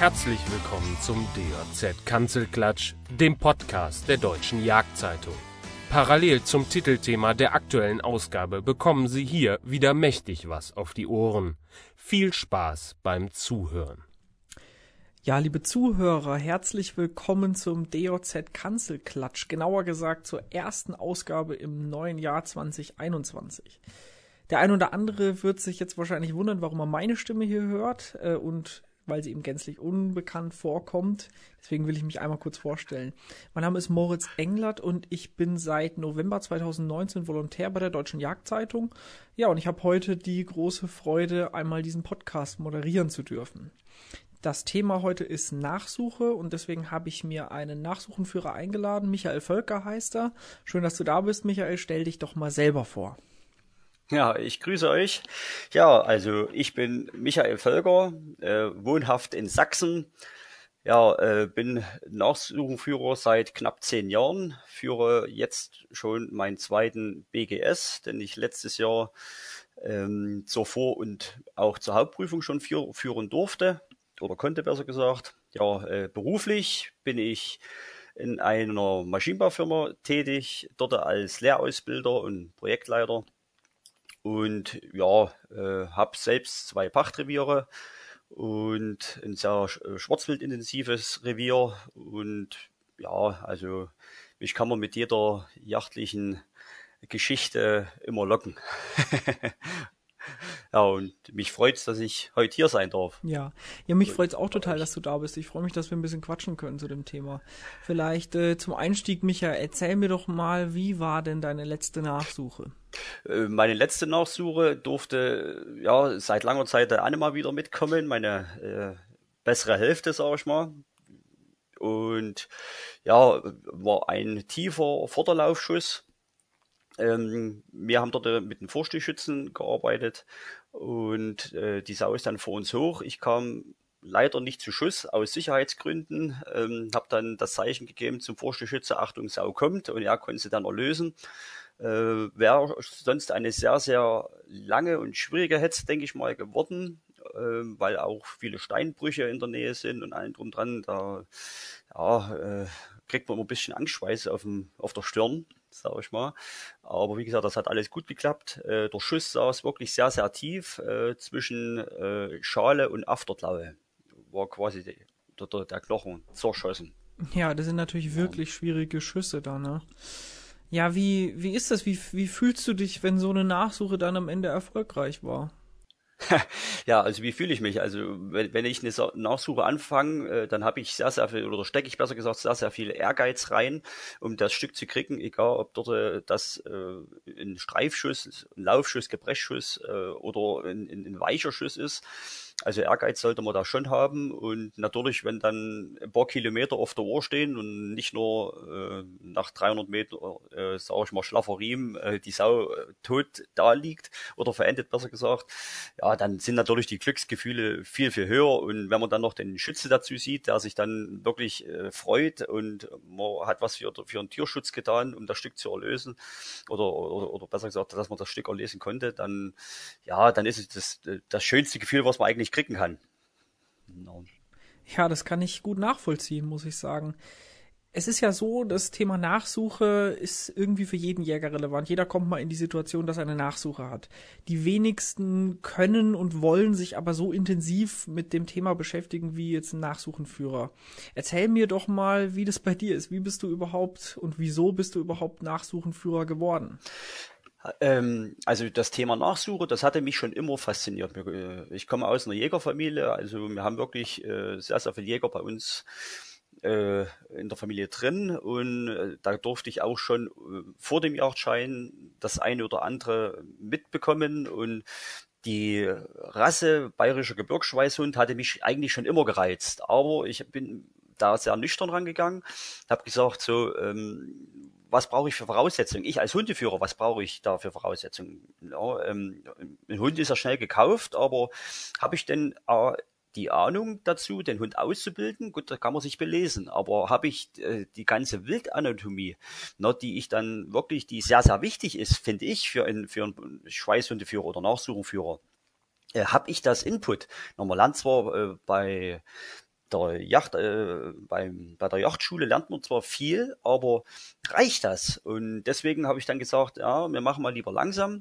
Herzlich willkommen zum DJZ Kanzelklatsch, dem Podcast der Deutschen Jagdzeitung. Parallel zum Titelthema der aktuellen Ausgabe bekommen Sie hier wieder mächtig was auf die Ohren. Viel Spaß beim Zuhören. Ja, liebe Zuhörer, herzlich willkommen zum DOZ Kanzelklatsch, genauer gesagt zur ersten Ausgabe im neuen Jahr 2021. Der ein oder andere wird sich jetzt wahrscheinlich wundern, warum er meine Stimme hier hört äh, und weil sie ihm gänzlich unbekannt vorkommt. Deswegen will ich mich einmal kurz vorstellen. Mein Name ist Moritz Englert und ich bin seit November 2019 Volontär bei der Deutschen Jagdzeitung. Ja, und ich habe heute die große Freude, einmal diesen Podcast moderieren zu dürfen. Das Thema heute ist Nachsuche und deswegen habe ich mir einen Nachsuchenführer eingeladen. Michael Völker heißt er. Schön, dass du da bist, Michael. Stell dich doch mal selber vor. Ja, ich grüße euch. Ja, also ich bin Michael Völker, äh, wohnhaft in Sachsen. Ja, äh, bin Nachsuchenführer seit knapp zehn Jahren, führe jetzt schon meinen zweiten BGS, den ich letztes Jahr ähm, zur Vor- und auch zur Hauptprüfung schon führ führen durfte oder konnte besser gesagt. Ja, äh, beruflich bin ich in einer Maschinenbaufirma tätig, dort als Lehrausbilder und Projektleiter. Und ja, äh, habe selbst zwei Pachtreviere und ein sehr äh, schwarzwildintensives Revier. Und ja, also mich kann man mit jeder jachtlichen Geschichte immer locken. Ja, und mich freut's, dass ich heute hier sein darf. Ja, ja mich freut's auch total, dass du da bist. Ich freue mich, dass wir ein bisschen quatschen können zu dem Thema. Vielleicht äh, zum Einstieg, Micha, erzähl mir doch mal, wie war denn deine letzte Nachsuche? Äh, meine letzte Nachsuche durfte ja seit langer Zeit der Anne wieder mitkommen, meine äh, bessere Hälfte, sag ich mal. Und ja, war ein tiefer Vorderlaufschuss ähm, wir haben dort äh, mit den Vorstehschützen gearbeitet und äh, die Sau ist dann vor uns hoch. Ich kam leider nicht zu Schuss aus Sicherheitsgründen, ähm, habe dann das Zeichen gegeben zum Vorstehschütze, Achtung, Sau kommt und er konnte sie dann erlösen. Äh, Wäre sonst eine sehr, sehr lange und schwierige Hetze, denke ich mal, geworden, äh, weil auch viele Steinbrüche in der Nähe sind und allen drum dran. Da ja, äh, kriegt man immer ein bisschen Angstschweiß auf, dem, auf der Stirn sag ich mal. Aber wie gesagt, das hat alles gut geklappt. Äh, der Schuss saß wirklich sehr, sehr tief äh, zwischen äh, Schale und Afterklaue. War quasi die, der, der, der Knochen zerschossen. Ja, das sind natürlich wirklich schwierige Schüsse da, ne? Ja, wie, wie ist das? Wie, wie fühlst du dich, wenn so eine Nachsuche dann am Ende erfolgreich war? ja, also wie fühle ich mich? Also wenn, wenn ich eine Nachsuche anfange, äh, dann habe ich sehr, sehr viel, oder stecke ich besser gesagt sehr, sehr viel Ehrgeiz rein, um das Stück zu kriegen, egal ob dort äh, das äh, ein Streifschuss, ein Laufschuss, Gebrechschuss oder ein, ein, ein weicher Schuss ist. Also Ehrgeiz sollte man da schon haben und natürlich, wenn dann ein paar Kilometer auf der Uhr stehen und nicht nur äh, nach 300 Meter, äh, sage ich mal, schlaffer Riemen, äh, die Sau äh, tot da liegt oder verendet, besser gesagt, ja, dann sind natürlich die Glücksgefühle viel, viel höher und wenn man dann noch den Schütze dazu sieht, der sich dann wirklich äh, freut und man hat was für, für einen Tierschutz getan, um das Stück zu erlösen oder, oder, oder besser gesagt, dass man das Stück erlesen konnte, dann, ja, dann ist es das, das schönste Gefühl, was man eigentlich nicht kriegen kann. No. Ja, das kann ich gut nachvollziehen, muss ich sagen. Es ist ja so, das Thema Nachsuche ist irgendwie für jeden Jäger relevant. Jeder kommt mal in die Situation, dass er eine Nachsuche hat. Die wenigsten können und wollen sich aber so intensiv mit dem Thema beschäftigen wie jetzt ein Nachsuchenführer. Erzähl mir doch mal, wie das bei dir ist. Wie bist du überhaupt und wieso bist du überhaupt Nachsuchenführer geworden? Ähm, also das Thema Nachsuche, das hatte mich schon immer fasziniert. Äh, ich komme aus einer Jägerfamilie, also wir haben wirklich äh, sehr, sehr viele Jäger bei uns äh, in der Familie drin. Und da durfte ich auch schon vor dem Jagdschein das eine oder andere mitbekommen. Und die Rasse bayerischer Gebirgsschweißhund hatte mich eigentlich schon immer gereizt, aber ich bin da sehr nüchtern rangegangen, habe gesagt so, ähm, was brauche ich für Voraussetzungen? Ich als Hundeführer, was brauche ich da für Voraussetzungen? Ja, ähm, ein Hund ist ja schnell gekauft, aber habe ich denn äh, die Ahnung dazu, den Hund auszubilden? Gut, da kann man sich belesen, aber habe ich äh, die ganze Wildanatomie, na, die ich dann wirklich, die sehr, sehr wichtig ist, finde ich, für einen, für einen Schweißhundeführer oder Nachsuchenführer, äh, habe ich das Input? Na, man lernt zwar äh, bei der Yacht, äh, beim, bei der Yachtschule lernt man zwar viel, aber reicht das? Und deswegen habe ich dann gesagt, ja, wir machen mal lieber langsam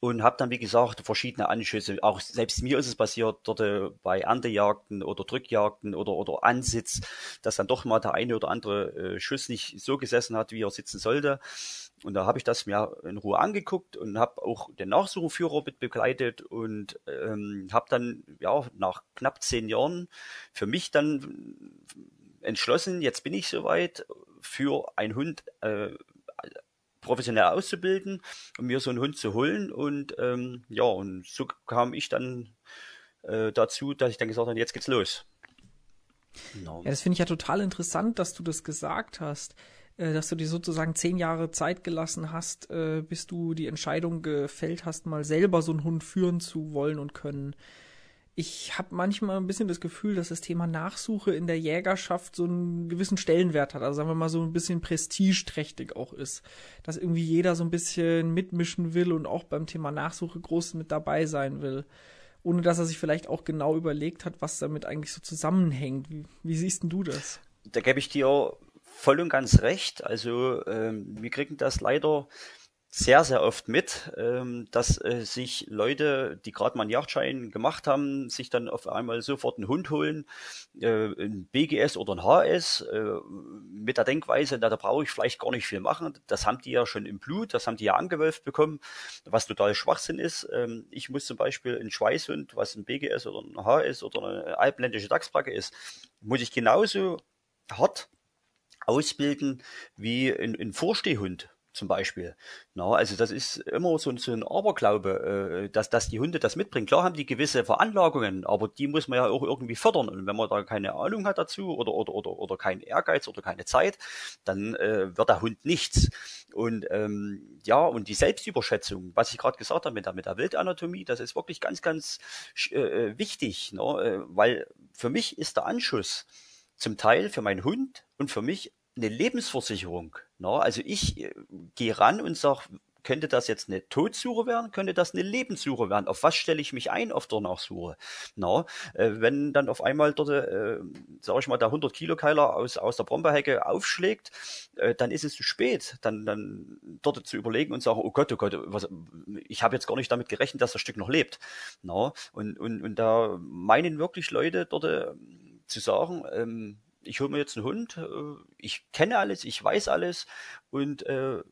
und habe dann, wie gesagt, verschiedene Anschüsse. Auch selbst mir ist es passiert, dort äh, bei Erntejagden oder Drückjagden oder, oder Ansitz, dass dann doch mal der eine oder andere äh, Schuss nicht so gesessen hat, wie er sitzen sollte. Und da habe ich das mir in Ruhe angeguckt und habe auch den Nachsuchenführer mit begleitet und ähm, habe dann ja nach knapp zehn Jahren für mich dann entschlossen, jetzt bin ich soweit, für einen Hund äh, professionell auszubilden und mir so einen Hund zu holen. Und ähm, ja, und so kam ich dann äh, dazu, dass ich dann gesagt habe, jetzt geht's los. No. Ja, das finde ich ja total interessant, dass du das gesagt hast, dass du dir sozusagen zehn Jahre Zeit gelassen hast, äh, bis du die Entscheidung gefällt hast, mal selber so einen Hund führen zu wollen und können ich habe manchmal ein bisschen das Gefühl, dass das Thema Nachsuche in der Jägerschaft so einen gewissen Stellenwert hat. Also sagen wir mal so ein bisschen prestigeträchtig auch ist. Dass irgendwie jeder so ein bisschen mitmischen will und auch beim Thema Nachsuche groß mit dabei sein will. Ohne dass er sich vielleicht auch genau überlegt hat, was damit eigentlich so zusammenhängt. Wie, wie siehst denn du das? Da gebe ich dir voll und ganz recht. Also ähm, wir kriegen das leider sehr, sehr oft mit, ähm, dass äh, sich Leute, die gerade mal einen Jagdschein gemacht haben, sich dann auf einmal sofort einen Hund holen, äh, ein BGS oder ein HS, äh, mit der Denkweise, na, da brauche ich vielleicht gar nicht viel machen. Das haben die ja schon im Blut, das haben die ja angewölft bekommen, was total Schwachsinn ist. Ähm, ich muss zum Beispiel einen Schweißhund, was ein BGS oder ein HS oder eine alpländische Dachsbacke ist, muss ich genauso hart ausbilden wie ein, ein Vorstehhund zum Beispiel. Na, also das ist immer so, so ein Aberglaube, äh, dass, dass die Hunde das mitbringen. Klar haben die gewisse Veranlagungen, aber die muss man ja auch irgendwie fördern. Und wenn man da keine Ahnung hat dazu oder, oder, oder, oder keinen Ehrgeiz oder keine Zeit, dann äh, wird der Hund nichts. Und ähm, ja, und die Selbstüberschätzung, was ich gerade gesagt habe mit der, mit der Wildanatomie, das ist wirklich ganz, ganz äh, äh wichtig, ne? Äh, weil für mich ist der Anschuss zum Teil für meinen Hund und für mich eine Lebensversicherung. Na, also ich äh, gehe ran und sage, könnte das jetzt eine Todsuche werden, könnte das eine Lebenssuche werden? Auf was stelle ich mich ein auf der Nachsuche? Na, äh, wenn dann auf einmal dort, äh, sage ich mal, der 100 Kilo Keiler aus, aus der Brombeerhecke aufschlägt, äh, dann ist es zu spät, dann, dann dort zu überlegen und sagen, oh Gott, oh Gott, was, ich habe jetzt gar nicht damit gerechnet, dass das Stück noch lebt. Na, und, und, und da meinen wirklich Leute dort zu sagen, ähm, ich hole mir jetzt einen Hund, äh, ich kenne alles, ich weiß alles und äh,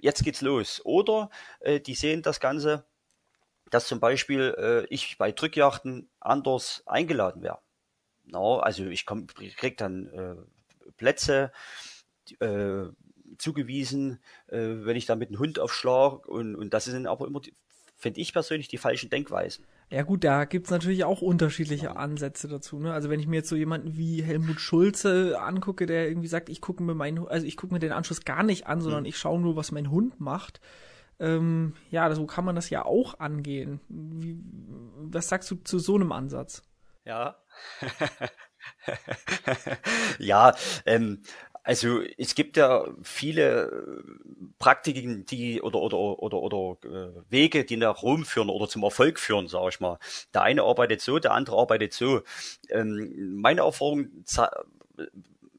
jetzt geht's los. Oder äh, die sehen das Ganze, dass zum Beispiel äh, ich bei Drückjachten anders eingeladen wäre. No, also ich, komm, krieg dann äh, Plätze äh, zugewiesen, wenn ich da mit einem Hund aufschlag und, und das sind aber immer, finde ich persönlich, die falschen Denkweisen. Ja gut, da gibt's natürlich auch unterschiedliche Ansätze dazu. Ne? Also wenn ich mir jetzt so jemanden wie Helmut Schulze angucke, der irgendwie sagt, ich gucke mir meinen, also ich gucke mir den Anschluss gar nicht an, sondern mhm. ich schaue nur, was mein Hund macht. Ähm, ja, so kann man das ja auch angehen. Wie, was sagst du zu so einem Ansatz? Ja. ja, ähm, also es gibt ja viele äh, Praktiken, die oder oder oder oder äh, Wege, die nach Rom führen oder zum Erfolg führen, sage ich mal. Der eine arbeitet so, der andere arbeitet so. Ähm, meine Erfahrung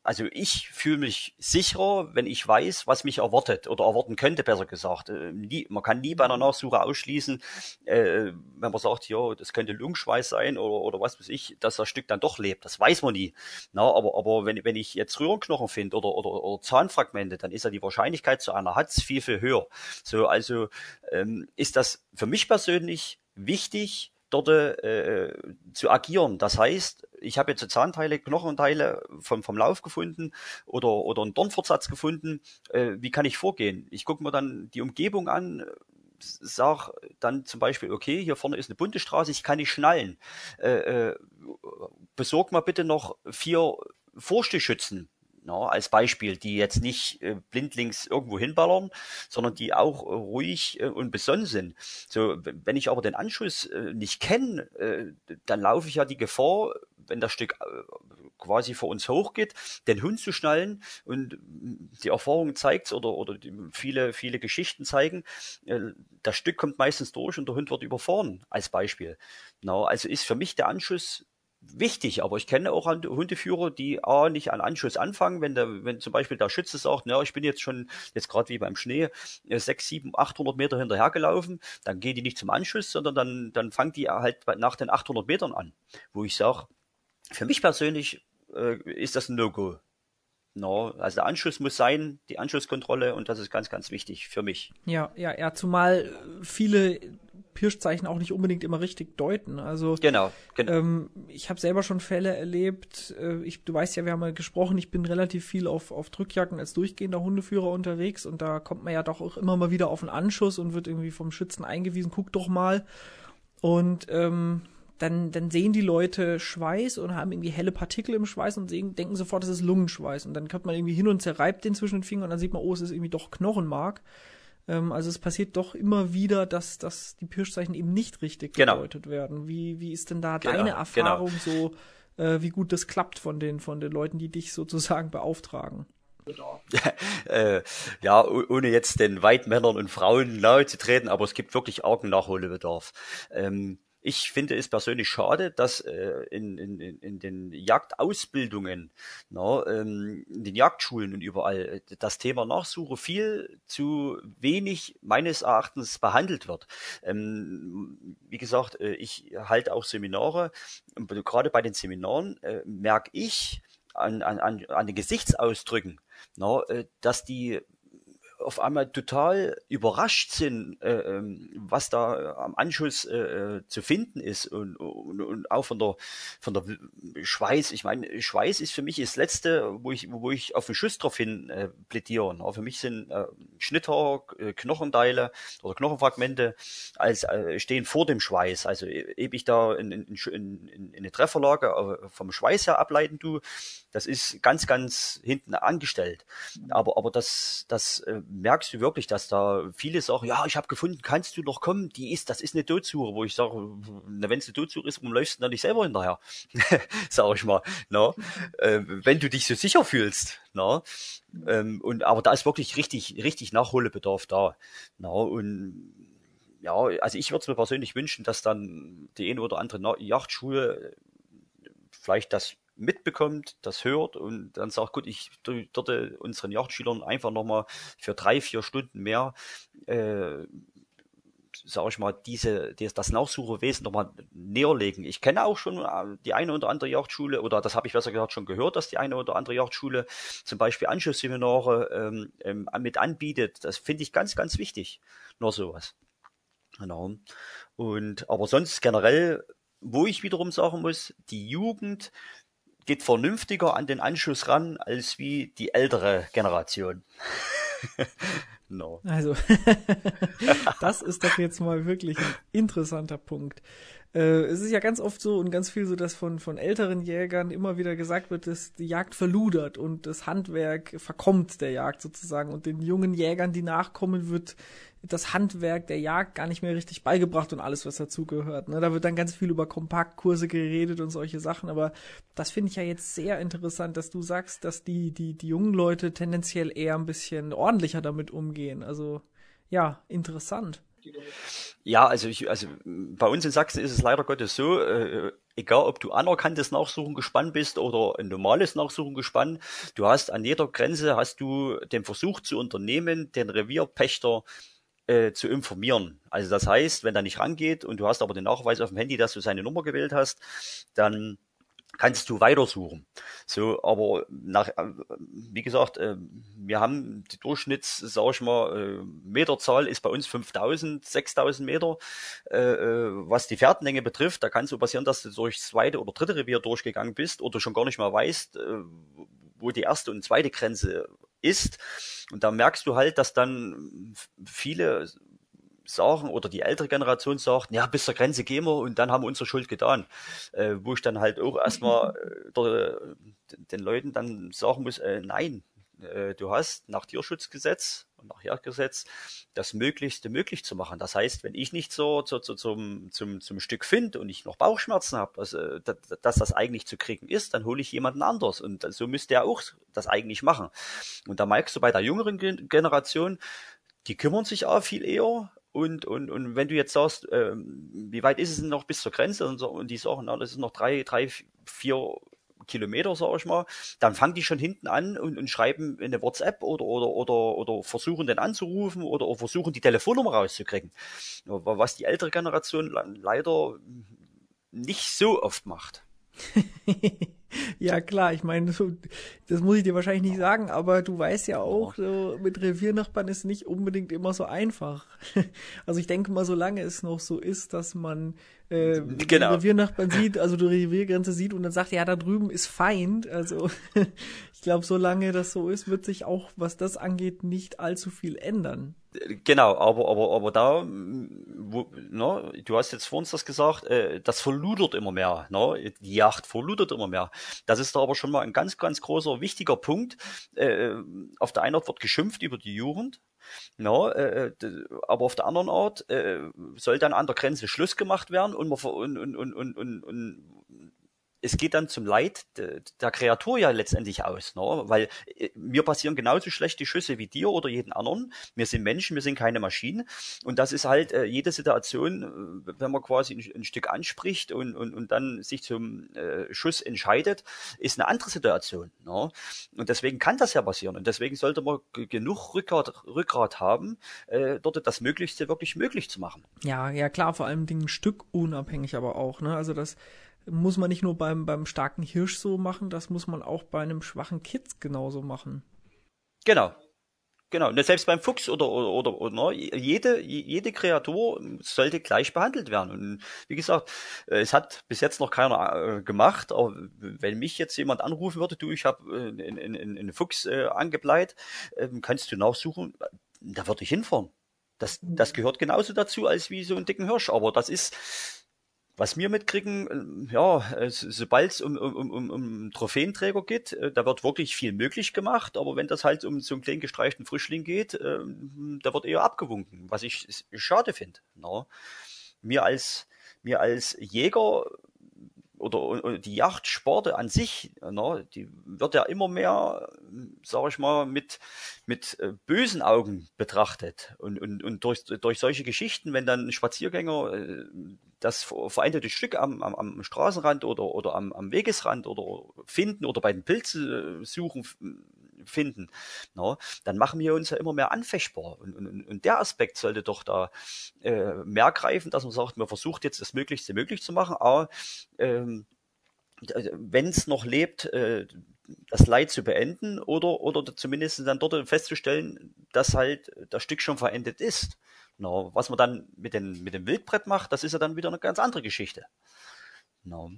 also ich fühle mich sicherer, wenn ich weiß, was mich erwartet oder erwarten könnte, besser gesagt. Äh, nie, man kann nie bei einer Nachsuche ausschließen, äh, wenn man sagt, ja, das könnte Lungenschweiß sein oder, oder was weiß ich, dass das Stück dann doch lebt. Das weiß man nie. Na, aber, aber wenn, wenn ich jetzt Röhrenknochen finde oder, oder, oder Zahnfragmente, dann ist ja die Wahrscheinlichkeit zu einer Hatz viel, viel höher. So, also ähm, ist das für mich persönlich wichtig, dort äh, zu agieren. Das heißt, ich habe jetzt Zahnteile, Knochenteile vom, vom Lauf gefunden oder, oder einen Dornfortsatz gefunden. Äh, wie kann ich vorgehen? Ich gucke mir dann die Umgebung an, sag dann zum Beispiel, okay, hier vorne ist eine bunte Straße, ich kann nicht schnallen. Äh, äh, besorg mal bitte noch vier Vorstehschützen na, als Beispiel, die jetzt nicht äh, blindlings irgendwo hinballern, sondern die auch äh, ruhig äh, und besonnen sind. So, wenn ich aber den Anschluss äh, nicht kenne, äh, dann laufe ich ja die Gefahr, wenn das Stück äh, quasi vor uns hochgeht, den Hund zu schnallen und die Erfahrung zeigt oder oder viele viele Geschichten zeigen, das Stück kommt meistens durch und der Hund wird überfahren als Beispiel. Na, also ist für mich der Anschuss wichtig, aber ich kenne auch Hundeführer, die A, nicht an Anschuss anfangen, wenn der, wenn zum Beispiel der Schütze sagt, na, ich bin jetzt schon, jetzt gerade wie beim Schnee, äh, sechs, sieben, achthundert Meter hinterhergelaufen, dann gehen die nicht zum Anschuss, sondern dann, dann fangen die halt nach den 800 Metern an, wo ich sage, für mich persönlich äh, ist das ein No-Go. No, also der Anschluss muss sein, die Anschlusskontrolle und das ist ganz, ganz wichtig für mich. Ja, ja, ja, zumal viele Pirschzeichen auch nicht unbedingt immer richtig deuten. Also genau, genau. Ähm, ich habe selber schon Fälle erlebt. Äh, ich, du weißt ja, wir haben ja gesprochen. Ich bin relativ viel auf auf Drückjacken als durchgehender Hundeführer unterwegs und da kommt man ja doch auch immer mal wieder auf einen Anschuss und wird irgendwie vom Schützen eingewiesen. Guck doch mal. Und ähm, dann, dann sehen die Leute Schweiß und haben irgendwie helle Partikel im Schweiß und sehen, denken sofort, es ist Lungenschweiß. Und dann kommt man irgendwie hin und zerreibt den zwischen den Fingern und dann sieht man, oh, es ist irgendwie doch Knochenmark. Ähm, also es passiert doch immer wieder, dass, dass die Pirschzeichen eben nicht richtig genau. gedeutet werden. Wie, wie ist denn da genau, deine genau. Erfahrung genau. so, äh, wie gut das klappt von den, von den Leuten, die dich sozusagen beauftragen? äh, ja, ohne jetzt den Weitmännern und Frauen nahe zu treten, aber es gibt wirklich argen Nachholbedarf. Ähm, ich finde es persönlich schade, dass äh, in, in, in den Jagdausbildungen, na, ähm, in den Jagdschulen und überall äh, das Thema Nachsuche viel zu wenig meines Erachtens behandelt wird. Ähm, wie gesagt, äh, ich halte auch Seminare und gerade bei den Seminaren äh, merke ich an, an, an den Gesichtsausdrücken, na, äh, dass die auf einmal total überrascht sind, äh, ähm, was da am Anschuss äh, äh, zu finden ist und, und, und auch von der von der Schweiß. Ich meine, Schweiß ist für mich das Letzte, wo ich wo ich auf den Schuss drauf hin äh, plädiere. Aber für mich sind äh, Schnitter, äh, Knochenteile oder Knochenfragmente als äh, stehen vor dem Schweiß. Also eb ich da in, in, in, in eine Trefferlage äh, vom Schweiß her ableiten du, das ist ganz ganz hinten angestellt. Aber aber das das äh, merkst du wirklich, dass da viele sagen, ja, ich habe gefunden, kannst du noch kommen? Die ist, das ist eine Todsuche, wo ich sage, wenn es eine Todsuche ist, warum läufst du dann nicht selber hinterher? sag ich mal. Na? Äh, wenn du dich so sicher fühlst. Na? Ähm, und aber da ist wirklich richtig, richtig Nachholbedarf da. Na? Und ja, also ich würde es mir persönlich wünschen, dass dann die eine oder andere Yachtschule vielleicht das mitbekommt, das hört und dann sagt, gut, ich dort unseren Yachtschülern einfach nochmal für drei, vier Stunden mehr, äh, sage ich mal, diese, das Nachsuchewesen nochmal näher legen. Ich kenne auch schon äh, die eine oder andere Yachtschule, oder das habe ich besser gesagt schon gehört, dass die eine oder andere Yachtschule zum Beispiel Anschlussseminare ähm, ähm, mit anbietet. Das finde ich ganz, ganz wichtig. Nur sowas. Genau. Und aber sonst generell, wo ich wiederum sagen muss, die Jugend geht vernünftiger an den Anschluss ran als wie die ältere Generation. no. Also, das ist doch jetzt mal wirklich ein interessanter Punkt. Äh, es ist ja ganz oft so und ganz viel so, dass von, von älteren Jägern immer wieder gesagt wird, dass die Jagd verludert und das Handwerk verkommt der Jagd sozusagen und den jungen Jägern, die nachkommen, wird das Handwerk der Jagd gar nicht mehr richtig beigebracht und alles, was dazugehört. Ne? Da wird dann ganz viel über Kompaktkurse geredet und solche Sachen, aber das finde ich ja jetzt sehr interessant, dass du sagst, dass die, die, die jungen Leute tendenziell eher ein bisschen ordentlicher damit umgehen. Also ja, interessant. Ja, also ich, also bei uns in Sachsen ist es leider Gottes so, äh, egal ob du anerkanntes Nachsuchen gespannt bist oder ein normales Nachsuchen gespannt, du hast an jeder Grenze hast du den Versuch zu unternehmen, den Revierpächter äh, zu informieren. Also das heißt, wenn er nicht rangeht und du hast aber den Nachweis auf dem Handy, dass du seine Nummer gewählt hast, dann kannst du weitersuchen. So, aber nach, äh, wie gesagt, äh, wir haben die Durchschnitts, sag ich mal, äh, Meterzahl ist bei uns 5000, 6000 Meter. Was die Fährtenlänge betrifft, da kann es so passieren, dass du durchs zweite oder dritte Revier durchgegangen bist oder schon gar nicht mehr weißt, wo die erste und zweite Grenze ist. Und da merkst du halt, dass dann viele sagen oder die ältere Generation sagt, ja, bis zur Grenze gehen wir und dann haben wir unsere Schuld getan. Äh, wo ich dann halt auch erstmal äh, den Leuten dann sagen muss, äh, nein, äh, du hast nach Tierschutzgesetz und nach Jagdgesetz das Möglichste möglich zu machen. Das heißt, wenn ich nicht so, so, so zum, zum, zum Stück finde und ich noch Bauchschmerzen habe, also, dass, dass das eigentlich zu kriegen ist, dann hole ich jemanden anders. Und so müsste er auch das eigentlich machen. Und da merkst du bei der jüngeren Generation, die kümmern sich auch viel eher und, und, und wenn du jetzt sagst, ähm, wie weit ist es denn noch bis zur Grenze und, so, und die sagen, na, das ist noch drei, drei, vier Kilometer, sag ich mal, dann fangen die schon hinten an und, und schreiben in eine WhatsApp oder, oder, oder, oder versuchen den anzurufen oder, oder versuchen die Telefonnummer rauszukriegen. Was die ältere Generation leider nicht so oft macht. ja, klar, ich meine, das muss ich dir wahrscheinlich nicht sagen, aber du weißt ja auch, so, mit Reviernachbarn ist nicht unbedingt immer so einfach. Also ich denke mal, solange es noch so ist, dass man äh, genau. Reviernachbarn sieht, also die Reviergrenze sieht und dann sagt, ja, da drüben ist Feind. Also ich glaube, solange das so ist, wird sich auch, was das angeht, nicht allzu viel ändern. Genau, aber aber aber da, wo, ne, du hast jetzt vor uns das gesagt, äh, das verludert immer mehr, ne, die Yacht verludert immer mehr. Das ist da aber schon mal ein ganz ganz großer wichtiger Punkt. Äh, auf der einen Art wird geschimpft über die Jugend, No, äh, aber auf der anderen Art äh, soll dann an der Grenze Schluss gemacht werden und, man, und, und, und, und, und es geht dann zum Leid de, der Kreatur ja letztendlich aus, ne? weil äh, mir passieren genauso schlechte Schüsse wie dir oder jeden anderen. Wir sind Menschen, wir sind keine Maschinen und das ist halt äh, jede Situation, äh, wenn man quasi ein, ein, Stück anspricht und, und, und dann sich zum äh, Schuss entscheidet, ist eine andere Situation. Ne? Und deswegen kann das ja passieren und deswegen sollte man genug Rückgrat, Rückgrat haben, äh, dort das Möglichste wirklich möglich zu machen. Ja, ja klar, vor allem Dingen Stück unabhängig aber auch. Ne? Also das muss man nicht nur beim, beim starken Hirsch so machen, das muss man auch bei einem schwachen Kitz genauso machen. Genau. Genau. Und selbst beim Fuchs oder, oder, oder, oder ne, jede, jede Kreatur sollte gleich behandelt werden. Und wie gesagt, äh, es hat bis jetzt noch keiner äh, gemacht, aber wenn mich jetzt jemand anrufen würde, du, ich habe äh, einen Fuchs äh, angebleit, äh, kannst du nachsuchen, da würde ich hinfahren. Das, das gehört genauso dazu als wie so einen dicken Hirsch. Aber das ist, was wir mitkriegen, äh, ja, sobald es um, um, um, um Trophäenträger geht, äh, da wird wirklich viel möglich gemacht, aber wenn das halt um so einen kleinen gestreichten Frischling geht, äh, da wird eher abgewunken, was ich schade finde. No? Mir als mir als Jäger oder, die Yachtsporte an sich, ne, die wird ja immer mehr, sage ich mal, mit mit äh, bösen Augen betrachtet und und und durch durch solche Geschichten, wenn dann Spaziergänger äh, das vereinte Stück am, am, am Straßenrand oder oder am, am Wegesrand oder finden oder bei den Pilzen suchen finden, no, dann machen wir uns ja immer mehr anfechtbar. Und, und, und der Aspekt sollte doch da äh, mehr greifen, dass man sagt, man versucht jetzt das Möglichste möglich zu machen, aber ähm, wenn es noch lebt, äh, das Leid zu beenden oder, oder zumindest dann dort festzustellen, dass halt das Stück schon verendet ist. No, was man dann mit, den, mit dem Wildbrett macht, das ist ja dann wieder eine ganz andere Geschichte. No.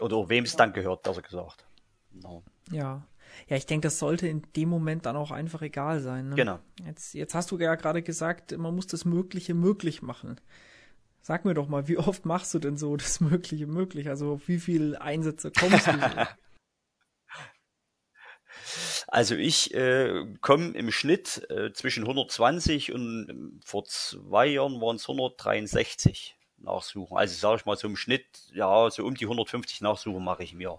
Oder wem es dann gehört, besser gesagt. No. Ja, ja, ich denke, das sollte in dem Moment dann auch einfach egal sein. Ne? Genau. Jetzt, jetzt hast du ja gerade gesagt, man muss das Mögliche möglich machen. Sag mir doch mal, wie oft machst du denn so das Mögliche möglich? Also auf wie viele Einsätze kommst du? Also ich äh, komme im Schnitt äh, zwischen 120 und äh, vor zwei Jahren waren es 163 Nachsuchen. Also sage ich mal so im Schnitt, ja, so um die 150 Nachsuchen mache ich mir.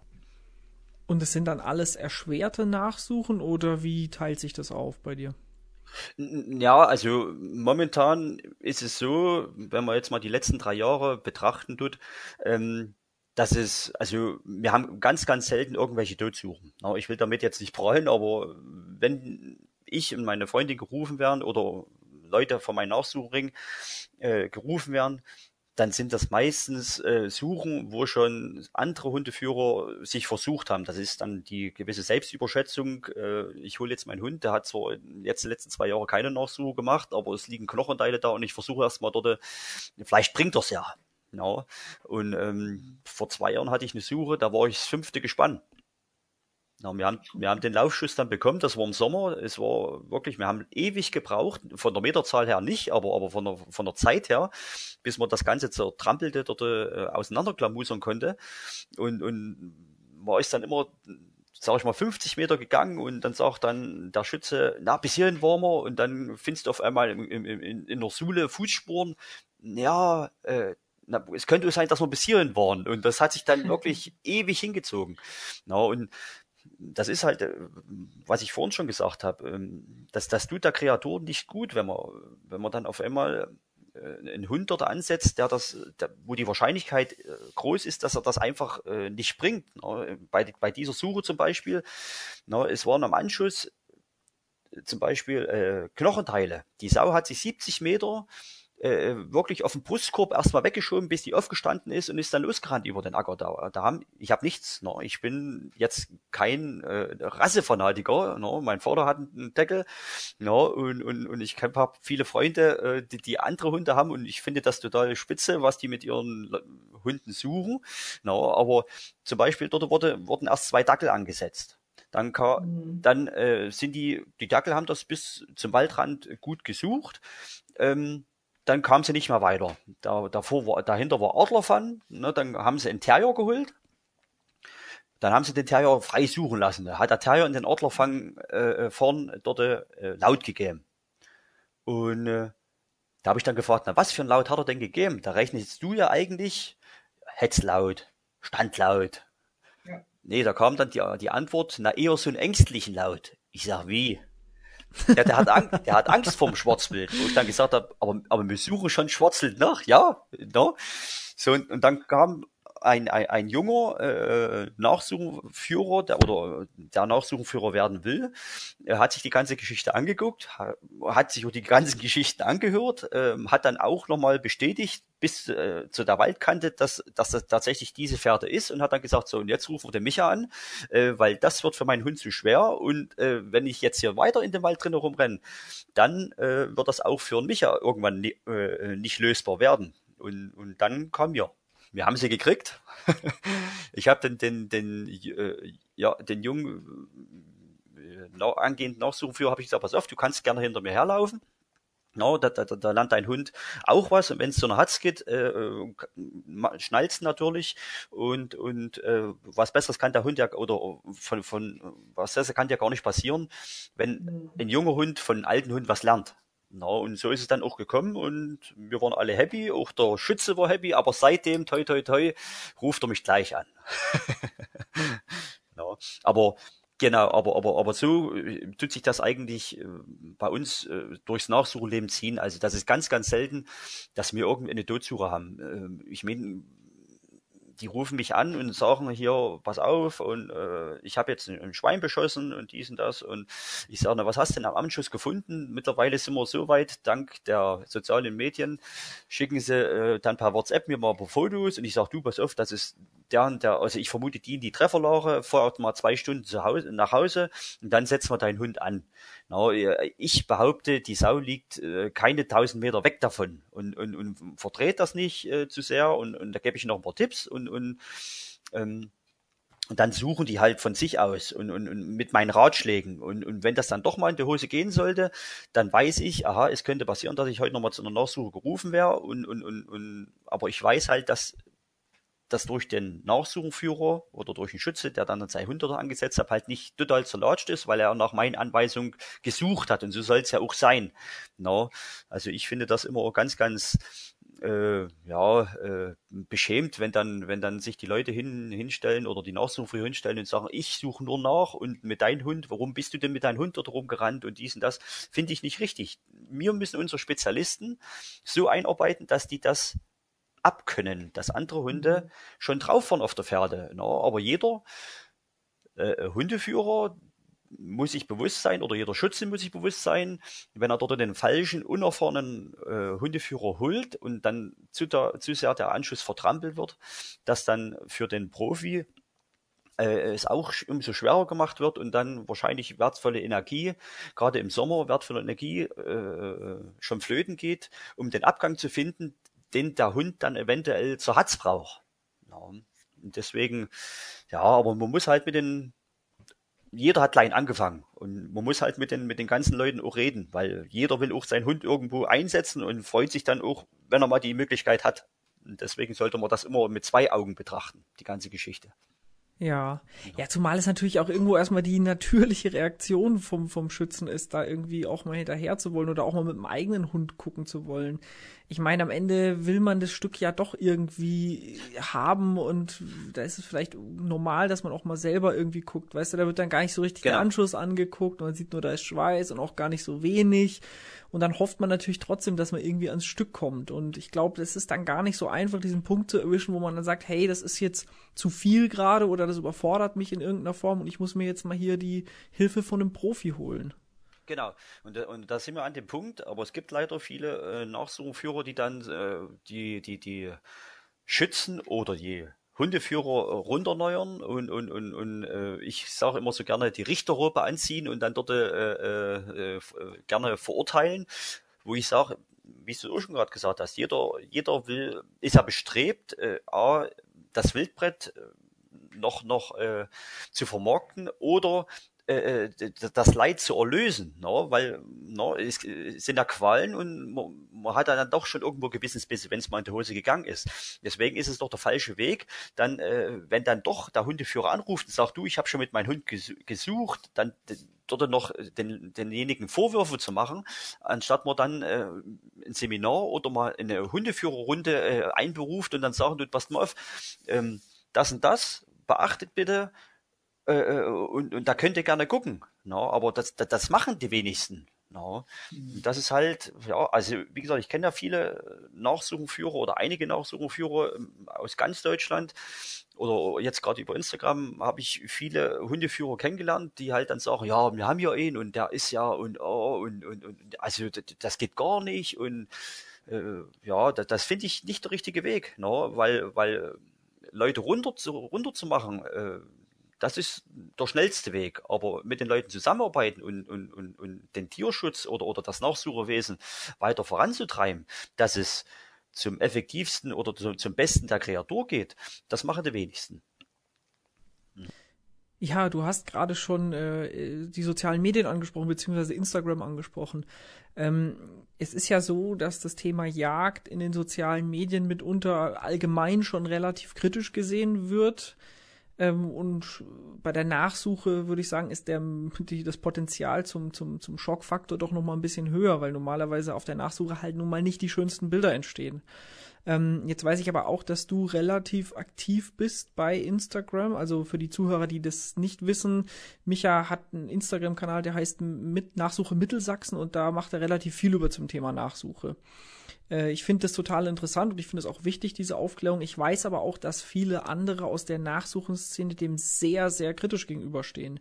Und es sind dann alles erschwerte Nachsuchen oder wie teilt sich das auf bei dir? Ja, also momentan ist es so, wenn man jetzt mal die letzten drei Jahre betrachten tut, ähm, dass es, also wir haben ganz, ganz selten irgendwelche Todsuchen. Ich will damit jetzt nicht prallen, aber wenn ich und meine Freundin gerufen werden oder Leute von meinem Nachsuchring äh, gerufen werden, dann sind das meistens äh, Suchen, wo schon andere Hundeführer sich versucht haben. Das ist dann die gewisse Selbstüberschätzung. Äh, ich hole jetzt meinen Hund, der hat zwar jetzt die letzten zwei Jahre keine Nachsuche gemacht, aber es liegen Knochenteile da und ich versuche erstmal dort, äh, vielleicht bringt das ja. Genau. Und ähm, vor zwei Jahren hatte ich eine Suche, da war ich das fünfte Gespann. Ja, wir, haben, wir haben den Laufschuss dann bekommen, das war im Sommer. Es war wirklich, wir haben ewig gebraucht, von der Meterzahl her nicht, aber, aber von, der, von der Zeit her, bis man das Ganze zertrampelte dort äh, auseinanderklamusern konnte. Und, und man ist dann immer, sag ich mal, 50 Meter gegangen und dann sagt dann der Schütze, na, bis hierhin waren wir und dann findest du auf einmal im, in, in der Sule Fußspuren. Ja, äh, na, es könnte sein, dass wir bis hierhin waren. Und das hat sich dann wirklich ewig hingezogen. Na, und das ist halt, äh, was ich vorhin schon gesagt habe, ähm, dass das tut der Kreatur nicht gut, wenn man, wenn man dann auf einmal äh, ein Hund dort ansetzt, der das, der, wo die Wahrscheinlichkeit äh, groß ist, dass er das einfach nicht bringt. Bei, bei dieser Suche zum Beispiel, ne, es waren am Anschuss äh, zum Beispiel äh, Knochenteile. Die Sau hat sich 70 Meter äh, wirklich auf dem Brustkorb erstmal weggeschoben, bis die aufgestanden ist und ist dann losgerannt über den Acker. Da, da haben, ich habe nichts. No. Ich bin jetzt kein äh, Rassefanatiker. No. Mein Vater hat einen Deckel no. und, und, und ich habe viele Freunde, äh, die, die andere Hunde haben und ich finde das total spitze, was die mit ihren Hunden suchen. No. Aber zum Beispiel dort wurde, wurden erst zwei Dackel angesetzt. Dann, kam, mhm. dann äh, sind die, die Dackel haben das bis zum Waldrand gut gesucht. Ähm, dann kam sie nicht mehr weiter. Da, davor war, dahinter war Adlerfan, ne, dann haben sie einen Terrier geholt. Dann haben sie den Terrier frei suchen lassen. Da hat der Terrier in den Adlerfang äh, vorn dort äh, laut gegeben. Und äh, da habe ich dann gefragt, na was für ein Laut hat er denn gegeben? Da rechnest du ja eigentlich Hetzlaut, Standlaut. Ja. Nee, da kam dann die, die Antwort, na eher so einen ängstlichen Laut. Ich sag, wie? Ja, der hat, Angst, der hat Angst vorm Schwarzbild. Wo ich dann gesagt habe, aber, aber wir suchen schon Schwarzbild nach. Ja, no. So, und, und dann kam ein, ein, ein junger äh, Nachsuchenführer, der, oder der Nachsuchenführer werden will, er hat sich die ganze Geschichte angeguckt, hat sich auch die ganzen Geschichten angehört, äh, hat dann auch nochmal bestätigt, bis äh, zu der Waldkante, dass, dass das tatsächlich diese Pferde ist und hat dann gesagt, so und jetzt rufen wir den Micha an, äh, weil das wird für meinen Hund zu schwer und äh, wenn ich jetzt hier weiter in den Wald drin rumrenne, dann äh, wird das auch für einen Micha irgendwann äh, nicht lösbar werden. Und, und dann kam ja wir haben sie gekriegt. ich habe den, den, den, äh, ja, den jungen äh, angehenden Nachsuchenführer habe ich gesagt, pass auf, du kannst gerne hinter mir herlaufen. No, da, da, da lernt dein Hund auch was und wenn es zu einer Hatz geht, äh, äh schnallst natürlich und und äh, was Besseres kann der Hund ja oder von von was Besseres kann ja gar nicht passieren, wenn mhm. ein junger Hund von einem alten Hund was lernt. Na, und so ist es dann auch gekommen und wir waren alle happy, auch der Schütze war happy, aber seitdem, toi, toi, toi, ruft er mich gleich an. na, aber Genau, aber, aber, aber so äh, tut sich das eigentlich äh, bei uns äh, durchs Nachsuchenleben ziehen. Also das ist ganz, ganz selten, dass wir irgendeine Todsuche haben. Ähm, ich meine, die rufen mich an und sagen hier, pass auf, und äh, ich habe jetzt ein Schwein beschossen und dies und das. Und ich sage, na, was hast du denn am Amtsschuss gefunden? Mittlerweile sind wir so weit, dank der sozialen Medien, schicken sie äh, dann per WhatsApp mir mal ein paar Fotos und ich sage, du, pass auf, das ist der und der, also ich vermute die in die Trefferlage, vorher mal zwei Stunden zu Hause, nach Hause und dann setzen wir deinen Hund an. Na, ich behaupte, die Sau liegt äh, keine tausend Meter weg davon und, und, und verdreht das nicht äh, zu sehr und, und da gebe ich noch ein paar Tipps und, und ähm, und dann suchen die halt von sich aus und, und, und mit meinen Ratschlägen. Und, und wenn das dann doch mal in die Hose gehen sollte, dann weiß ich, aha, es könnte passieren, dass ich heute nochmal zu einer Nachsuche gerufen wäre. Und, und, und, und, aber ich weiß halt, dass das durch den Nachsuchenführer oder durch den Schütze, der dann sein Hund angesetzt hat, halt nicht total zerlatscht ist, weil er nach meinen Anweisungen gesucht hat. Und so soll es ja auch sein. No? Also ich finde das immer ganz, ganz äh, ja, äh, beschämt, wenn dann, wenn dann sich die Leute hin, hinstellen oder die Nachsucher hinstellen und sagen, ich suche nur nach und mit deinem Hund, warum bist du denn mit deinem Hund dort rumgerannt und dies und das, finde ich nicht richtig. Wir müssen unsere Spezialisten so einarbeiten, dass die das abkönnen, dass andere Hunde mhm. schon drauf waren auf der Pferde. Na, aber jeder äh, Hundeführer muss sich bewusst sein oder jeder Schütze muss sich bewusst sein, wenn er dort den falschen, unerfahrenen äh, Hundeführer holt und dann zu, der, zu sehr der Anschluss vertrampelt wird, dass dann für den Profi äh, es auch umso schwerer gemacht wird und dann wahrscheinlich wertvolle Energie, gerade im Sommer wertvolle Energie äh, schon flöten geht, um den Abgang zu finden, den der Hund dann eventuell zur Hatz braucht. Ja, und deswegen, ja, aber man muss halt mit den, jeder hat klein angefangen und man muss halt mit den, mit den ganzen Leuten auch reden, weil jeder will auch seinen Hund irgendwo einsetzen und freut sich dann auch, wenn er mal die Möglichkeit hat. Und deswegen sollte man das immer mit zwei Augen betrachten, die ganze Geschichte. Ja. Ja, zumal es natürlich auch irgendwo erstmal die natürliche Reaktion vom, vom Schützen ist, da irgendwie auch mal hinterher zu wollen oder auch mal mit dem eigenen Hund gucken zu wollen. Ich meine, am Ende will man das Stück ja doch irgendwie haben und da ist es vielleicht normal, dass man auch mal selber irgendwie guckt. Weißt du, da wird dann gar nicht so richtig genau. der Anschuss angeguckt, man sieht nur, da ist Schweiß und auch gar nicht so wenig. Und dann hofft man natürlich trotzdem, dass man irgendwie ans Stück kommt. Und ich glaube, es ist dann gar nicht so einfach, diesen Punkt zu erwischen, wo man dann sagt, hey, das ist jetzt zu viel gerade oder das überfordert mich in irgendeiner Form und ich muss mir jetzt mal hier die Hilfe von einem Profi holen. Genau, und, und da sind wir an dem Punkt, aber es gibt leider viele äh, Nachsuchenführer, die dann äh, die, die, die Schützen oder die Hundeführer äh, runterneuern und, und, und, und äh, ich sage immer so gerne die Richterrobe anziehen und dann dort äh, äh, äh, gerne verurteilen, wo ich sage, wie du auch schon gerade gesagt hast, jeder, jeder will, ist ja bestrebt, äh, A, das Wildbrett äh, noch, noch äh, zu vermarkten oder äh, äh das Leid zu erlösen, no? Weil no, es sind ja Qualen und man, hat dann doch schon irgendwo Gewissensbisse, wenn es mal in die Hose gegangen ist. Deswegen ist es doch der falsche Weg. Dann, äh, wenn dann doch der Hundeführer anruft und sagt, du, ich habe schon mit meinem Hund gesucht, dann dort noch den, denjenigen Vorwürfe zu machen, anstatt man dann äh, ein Seminar oder mal eine Hundeführerrunde äh, einberuft und dann sagen, du, passt mal auf, ähm, das und das, beachtet bitte, äh, äh, und, und da könnt ihr gerne gucken. No? Aber das, das, das machen die wenigsten. No? Mhm. Das ist halt, ja, also wie gesagt, ich kenne ja viele Nachsuchenführer oder einige Nachsuchenführer ähm, aus ganz Deutschland oder jetzt gerade über Instagram habe ich viele Hundeführer kennengelernt, die halt dann sagen, ja, wir haben ja ihn und der ist ja und oh, und, und, und also das geht gar nicht und äh, ja, das, das finde ich nicht der richtige Weg, no? weil weil Leute runter zu runter zu machen, äh, das ist der schnellste Weg. Aber mit den Leuten zusammenarbeiten und, und, und, und den Tierschutz oder, oder das Nachsucherwesen weiter voranzutreiben, dass es zum effektivsten oder zum, zum besten der Kreatur geht, das machen die wenigsten. Ja, du hast gerade schon äh, die sozialen Medien angesprochen, beziehungsweise Instagram angesprochen. Ähm, es ist ja so, dass das Thema Jagd in den sozialen Medien mitunter allgemein schon relativ kritisch gesehen wird. Ähm, und bei der Nachsuche würde ich sagen, ist der, die, das Potenzial zum, zum, zum Schockfaktor doch nochmal ein bisschen höher, weil normalerweise auf der Nachsuche halt nun mal nicht die schönsten Bilder entstehen. Ähm, jetzt weiß ich aber auch, dass du relativ aktiv bist bei Instagram. Also für die Zuhörer, die das nicht wissen, Micha hat einen Instagram-Kanal, der heißt mit Nachsuche Mittelsachsen und da macht er relativ viel über zum Thema Nachsuche. Äh, ich finde das total interessant und ich finde es auch wichtig, diese Aufklärung. Ich weiß aber auch, dass viele andere aus der Nachsuchenszene dem sehr, sehr kritisch gegenüberstehen.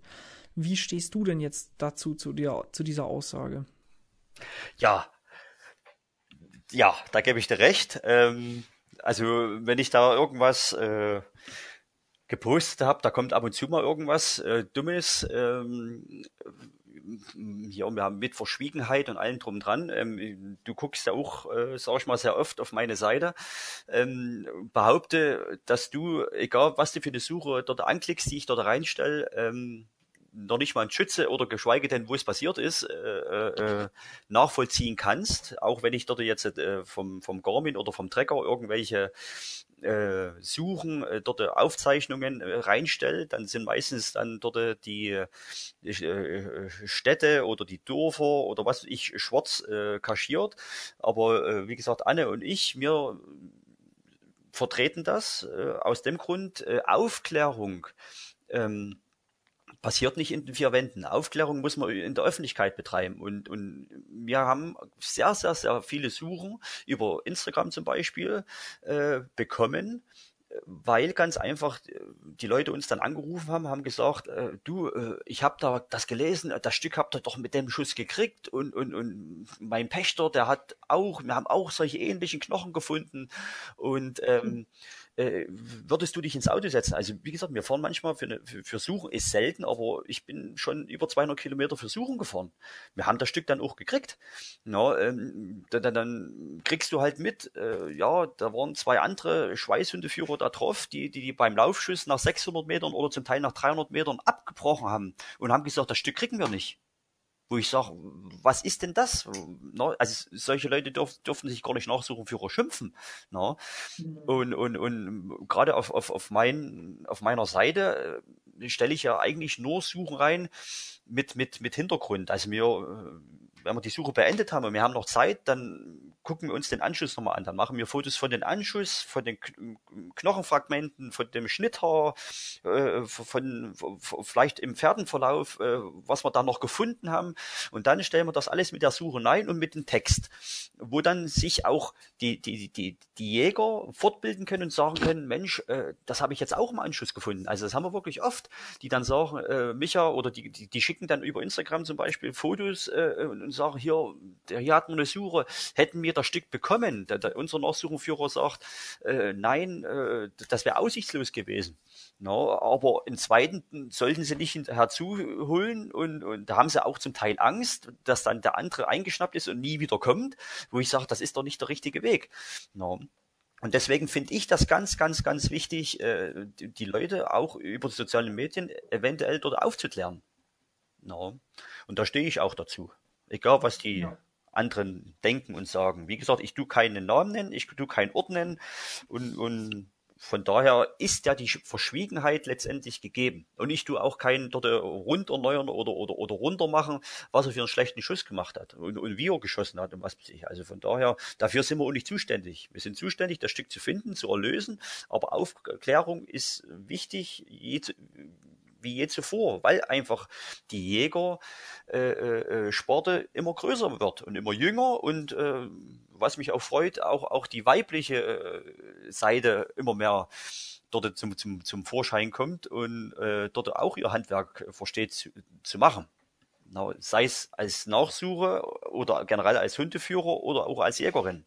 Wie stehst du denn jetzt dazu, zu, dir, zu dieser Aussage? Ja, ja, da gebe ich dir recht. Ähm, also wenn ich da irgendwas äh, gepostet habe, da kommt ab und zu mal irgendwas äh, Dummes. Ähm, hier, wir haben mit Verschwiegenheit und allem drum dran. Ähm, du guckst ja auch, äh, sag ich mal, sehr oft auf meine Seite. Ähm, behaupte, dass du, egal was du für eine Suche dort anklickst, die ich dort reinstelle, ähm, noch nicht mal ein Schütze oder geschweige denn, wo es passiert ist, äh, äh, nachvollziehen kannst. Auch wenn ich dort jetzt äh, vom, vom Garmin oder vom Trecker irgendwelche äh, Suchen, äh, dort Aufzeichnungen äh, reinstelle, dann sind meistens dann dort die äh, Städte oder die Dörfer oder was ich schwarz äh, kaschiert. Aber äh, wie gesagt, Anne und ich, wir vertreten das äh, aus dem Grund äh, Aufklärung. Ähm, passiert nicht in den vier Wänden. Aufklärung muss man in der Öffentlichkeit betreiben. Und, und wir haben sehr, sehr, sehr viele Suchen über Instagram zum Beispiel äh, bekommen, weil ganz einfach die Leute uns dann angerufen haben, haben gesagt, äh, du, äh, ich habe da das gelesen, das Stück habt ihr doch mit dem Schuss gekriegt und, und, und mein Pächter, der hat auch, wir haben auch solche ähnlichen Knochen gefunden und ähm, mhm äh, würdest du dich ins Auto setzen? Also wie gesagt, wir fahren manchmal für, eine, für, für Suchen, ist selten, aber ich bin schon über 200 Kilometer für Suchen gefahren. Wir haben das Stück dann auch gekriegt. Ja, ähm, dann, dann kriegst du halt mit, äh, ja, da waren zwei andere Schweißhundeführer da drauf, die, die, die beim Laufschuss nach 600 Metern oder zum Teil nach 300 Metern abgebrochen haben und haben gesagt, das Stück kriegen wir nicht. Wo ich sage, was ist denn das? Na, also solche Leute dürf, dürfen sich gar nicht Nachsuchenführer schimpfen. Na? Mhm. Und, und, und gerade auf, auf, auf, mein, auf meiner Seite äh, stelle ich ja eigentlich nur Suchen rein mit, mit, mit Hintergrund. Also mir, äh, wenn wir die Suche beendet haben und wir haben noch Zeit, dann gucken wir uns den Anschluss nochmal an. Dann machen wir Fotos von den Anschluss, von den Knochenfragmenten, von dem Schnitthaar, äh, von, von, vielleicht im Pferdenverlauf, äh, was wir da noch gefunden haben. Und dann stellen wir das alles mit der Suche rein und mit dem Text, wo dann sich auch die, die, die, die Jäger fortbilden können und sagen können, Mensch, äh, das habe ich jetzt auch im Anschluss gefunden. Also das haben wir wirklich oft, die dann sagen, äh, Micha, oder die, die, die schicken dann über Instagram zum Beispiel Fotos äh, und sagen, hier, hier hatten wir eine Suche, hätten wir das Stück bekommen. Der, der, unser Nachsuchenführer sagt, äh, nein, äh, das wäre aussichtslos gewesen. No, aber im zweiten sollten sie nicht herzuholen und, und da haben sie auch zum Teil Angst, dass dann der andere eingeschnappt ist und nie wieder kommt, wo ich sage, das ist doch nicht der richtige Weg. No. Und deswegen finde ich das ganz, ganz, ganz wichtig, äh, die, die, Leute auch über die sozialen Medien eventuell dort aufzuklären. No. Und da stehe ich auch dazu. Egal, was die ja anderen denken und sagen. Wie gesagt, ich tu keinen Namen nennen, ich tu keinen Ort nennen und, und von daher ist ja die Verschwiegenheit letztendlich gegeben. Und ich tue auch keinen dort runderneuern oder, oder, oder runter machen, was er für einen schlechten Schuss gemacht hat und, und wie er geschossen hat und was weiß ich. Also von daher, dafür sind wir auch nicht zuständig. Wir sind zuständig, das Stück zu finden, zu erlösen, aber Aufklärung ist wichtig, wie je zuvor, weil einfach die Jäger äh, äh, Sporte immer größer wird und immer jünger und äh, was mich auch freut, auch, auch die weibliche äh, Seite immer mehr dort zum, zum, zum Vorschein kommt und äh, dort auch ihr Handwerk versteht zu, zu machen. Na, sei es als Nachsuche oder generell als Hundeführer oder auch als Jägerin.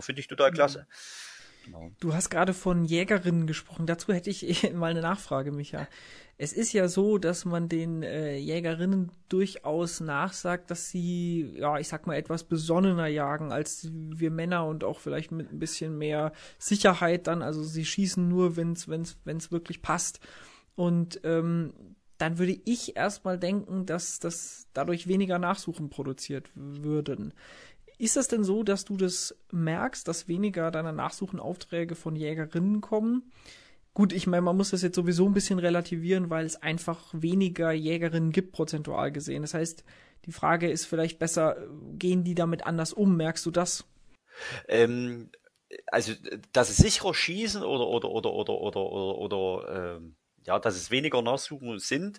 Finde ich total klasse. Mhm. Genau. Du hast gerade von Jägerinnen gesprochen. Dazu hätte ich mal eine Nachfrage, Micha. Es ist ja so, dass man den äh, Jägerinnen durchaus nachsagt, dass sie, ja, ich sag mal, etwas besonnener jagen als wir Männer und auch vielleicht mit ein bisschen mehr Sicherheit dann. Also sie schießen nur, wenn es wenn's, wenn's wirklich passt. Und ähm, dann würde ich erstmal denken, dass, dass dadurch weniger Nachsuchen produziert würden. Ist das denn so, dass du das merkst, dass weniger deiner Nachsuchenaufträge von Jägerinnen kommen? Gut, ich meine, man muss das jetzt sowieso ein bisschen relativieren, weil es einfach weniger Jägerinnen gibt, prozentual gesehen. Das heißt, die Frage ist vielleicht besser, gehen die damit anders um? Merkst du das? Ähm, also, dass sie sicherer schießen oder, oder, oder, oder, oder, oder, oder ähm ja, dass es weniger Nachsuchen sind,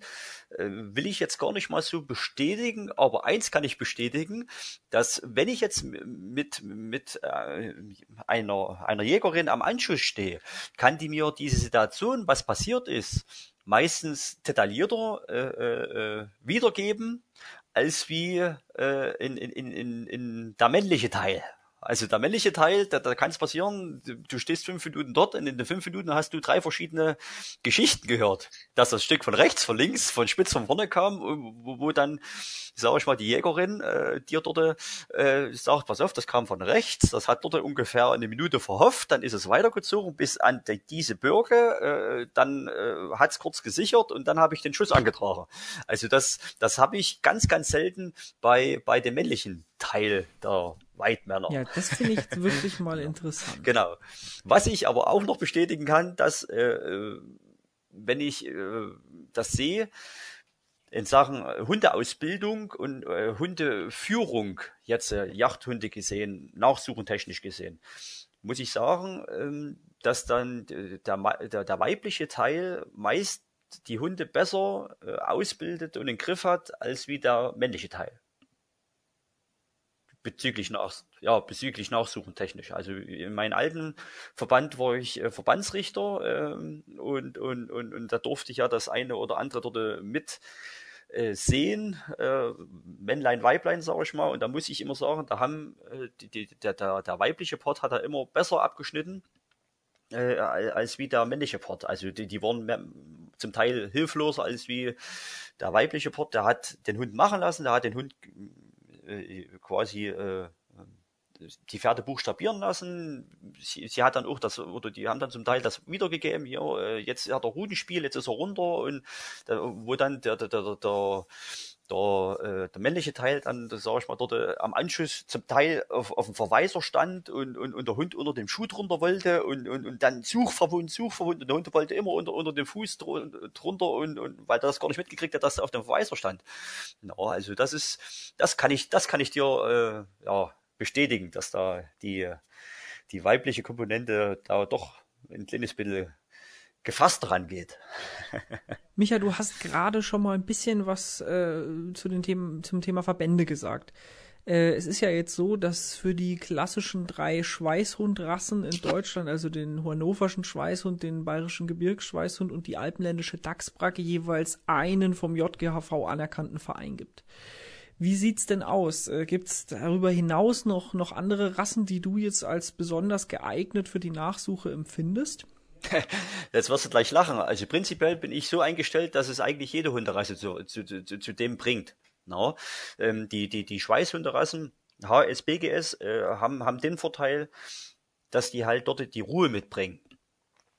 äh, will ich jetzt gar nicht mal so bestätigen, aber eins kann ich bestätigen, dass wenn ich jetzt mit, mit äh, einer, einer Jägerin am Anschuss stehe, kann die mir diese Situation, was passiert ist, meistens detaillierter äh, äh, äh wiedergeben, als wie äh, in, in, in, in der männliche Teil. Also der männliche Teil, da, da kann es passieren, du, stehst fünf Minuten dort und in den fünf Minuten hast du drei verschiedene Geschichten gehört. Dass das Stück von rechts, von links, von spitz von vorne kam, wo, wo dann, sag ich mal, die Jägerin äh, dir dort äh, sagt, pass auf, das kam von rechts, das hat dort ungefähr eine Minute verhofft, dann ist es weitergezogen bis an die, diese Bürge, äh, dann äh, hat es kurz gesichert und dann habe ich den Schuss angetragen. Also das, das habe ich ganz, ganz selten bei, bei dem männlichen Teil der Weidmänner. Ja, das finde ich wirklich mal interessant. Genau. Was ich aber auch noch bestätigen kann, dass äh, äh, wenn ich äh, das sehe, in Sachen Hundeausbildung und äh, Hundeführung, jetzt äh, Jagdhunde gesehen, nachsuchentechnisch gesehen, muss ich sagen, ähm, dass dann der, der, der weibliche Teil meist die Hunde besser äh, ausbildet und im Griff hat, als wie der männliche Teil bezüglich nach ja bezüglich Nachsuchen technisch. Also in meinem alten Verband war ich äh, Verbandsrichter ähm, und, und und und da durfte ich ja das eine oder andere dort äh, mit äh, sehen, äh, Männlein, Weiblein, sage ich mal. Und da muss ich immer sagen, da haben äh, die, die, der, der, der weibliche Part hat er immer besser abgeschnitten äh, als wie der männliche Part. Also die, die waren mehr, zum Teil hilfloser als wie der weibliche Part. Der hat den Hund machen lassen, der hat den Hund äh, quasi äh, die Pferde buchstabieren lassen. Sie, sie, hat dann auch das, oder die haben dann zum Teil das wiedergegeben, hier, äh, jetzt hat er Rudenspiel, jetzt ist er runter und wo dann der, der, der, der der, äh, der männliche Teil dann, das sag ich mal, dort äh, am Anschuss zum Teil auf, auf dem Verweiser stand und, und, und der Hund unter dem Schuh drunter wollte und, und, und dann Suchverwund, Suchverwund und der Hund wollte immer unter, unter dem Fuß drunter und, und weil er das gar nicht mitgekriegt hat, dass er auf dem Verweiser stand. Ja, also das ist, das kann ich, das kann ich dir äh, ja, bestätigen, dass da die, die weibliche Komponente da doch ein kleines bisschen gefasst dran geht. Micha, du hast gerade schon mal ein bisschen was äh, zu den Themen, zum Thema Verbände gesagt. Äh, es ist ja jetzt so, dass für die klassischen drei Schweißhundrassen in Deutschland, also den hannoverschen Schweißhund, den bayerischen Gebirgsschweißhund und die alpenländische Dachsbracke jeweils einen vom JGHV anerkannten Verein gibt. Wie sieht's denn aus? Äh, gibt's darüber hinaus noch, noch andere Rassen, die du jetzt als besonders geeignet für die Nachsuche empfindest? Jetzt wirst du gleich lachen. Also prinzipiell bin ich so eingestellt, dass es eigentlich jede Hunderasse zu, zu, zu, zu dem bringt. No? Ähm, die, die, die Schweißhunderassen, HS, BGS, äh, haben, haben den Vorteil, dass die halt dort die Ruhe mitbringen.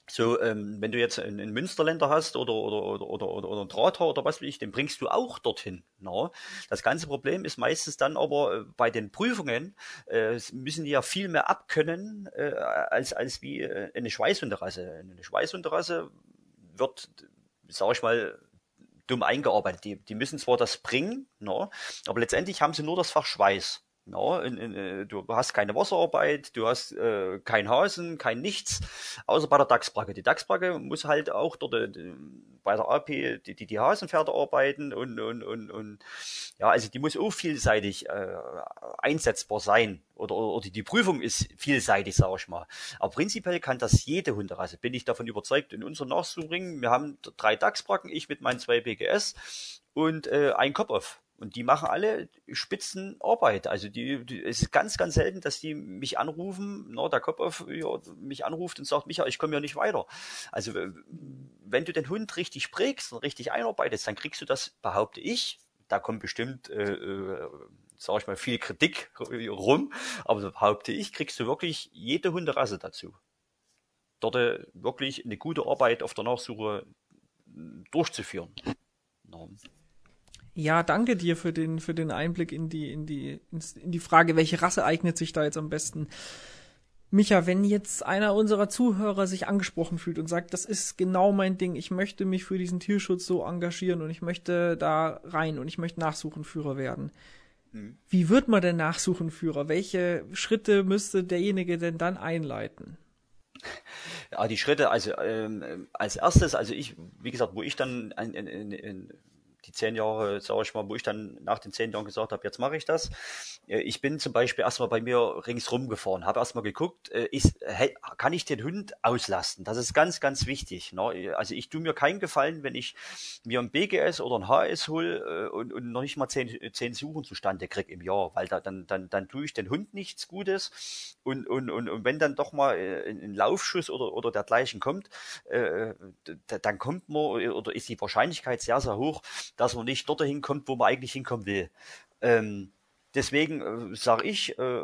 So, ähm, wenn du jetzt einen, Münsterländer hast oder, oder, oder, oder, oder, oder einen Drahthaar oder was will ich, den bringst du auch dorthin. No? Das ganze Problem ist meistens dann aber äh, bei den Prüfungen, äh, müssen die ja viel mehr abkönnen äh, als, als wie äh, eine Schweißhunderasse. Eine Schweißhunderasse wird, sag ich mal, dumm eingearbeitet. Die, die müssen zwar das bringen, no? aber letztendlich haben sie nur das Fach Schweiß. No, in, in, äh, du hast keine Wasserarbeit, du hast äh, kein Hasen, kein nichts, außer bei der Dachsbracke. Die Dachsbracke muss halt auch dort äh, bei der AP die, die, die Hasenpferde arbeiten und, und, und, und ja, also die muss auch vielseitig äh, einsetzbar sein. Oder, oder, oder die Prüfung ist vielseitig, sage ich mal. Aber prinzipiell kann das jede Hunderasse, bin ich davon überzeugt, in unseren Nachzubringen. Wir haben drei Dachsbracken, ich mit meinen zwei BGS und äh, ein Kopf-Off. Und die machen alle Spitzenarbeit. Also die, die, es ist ganz, ganz selten, dass die mich anrufen, no, der Kopf ja, mich anruft und sagt, Micha, ich komme ja nicht weiter. Also wenn du den Hund richtig prägst und richtig einarbeitest, dann kriegst du das, behaupte ich, da kommt bestimmt, äh, äh, sag ich mal, viel Kritik rum, aber behaupte ich, kriegst du wirklich jede Hunderasse dazu. Dort äh, wirklich eine gute Arbeit auf der Nachsuche durchzuführen. Ja, danke dir für den, für den Einblick in die, in die, in die Frage, welche Rasse eignet sich da jetzt am besten. Micha, wenn jetzt einer unserer Zuhörer sich angesprochen fühlt und sagt, das ist genau mein Ding, ich möchte mich für diesen Tierschutz so engagieren und ich möchte da rein und ich möchte Nachsuchenführer werden. Mhm. Wie wird man denn Nachsuchenführer? Welche Schritte müsste derjenige denn dann einleiten? Ja, die Schritte, also ähm, als erstes, also ich, wie gesagt, wo ich dann in, in, in, die zehn Jahre, sage ich mal, wo ich dann nach den zehn Jahren gesagt habe, jetzt mache ich das. Äh, ich bin zum Beispiel erstmal bei mir ringsrum gefahren, habe erstmal geguckt, äh, ist, kann ich den Hund auslasten? Das ist ganz, ganz wichtig. Ne? Also ich tue mir keinen Gefallen, wenn ich mir ein BGS oder ein HS hole äh, und, und noch nicht mal zehn, zehn Suchen zustande kriege im Jahr, weil da, dann, dann, dann tue ich den Hund nichts Gutes. Und, und, und, und wenn dann doch mal ein Laufschuss oder, oder dergleichen kommt, äh, dann kommt man oder ist die Wahrscheinlichkeit sehr, sehr hoch, dass man nicht dorthin kommt, wo man eigentlich hinkommen will. Ähm, deswegen äh, sage ich, äh,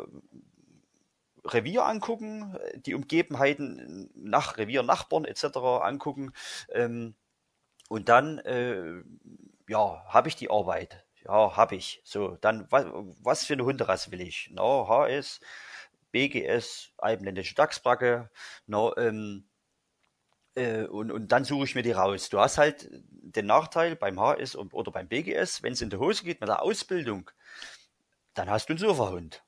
Revier angucken, die Umgebenheiten nach Revier, Nachbarn etc. angucken ähm, und dann äh, ja habe ich die Arbeit. Ja, habe ich. So, dann was, was für eine Hunderasse will ich? No, HS, BGS, Alpenländische Dachsbracke, no, ähm, äh, und, und dann suche ich mir die raus. Du hast halt den Nachteil beim HS oder beim BGS, wenn es in die Hose geht mit der Ausbildung, dann hast du einen Sofa-Hund.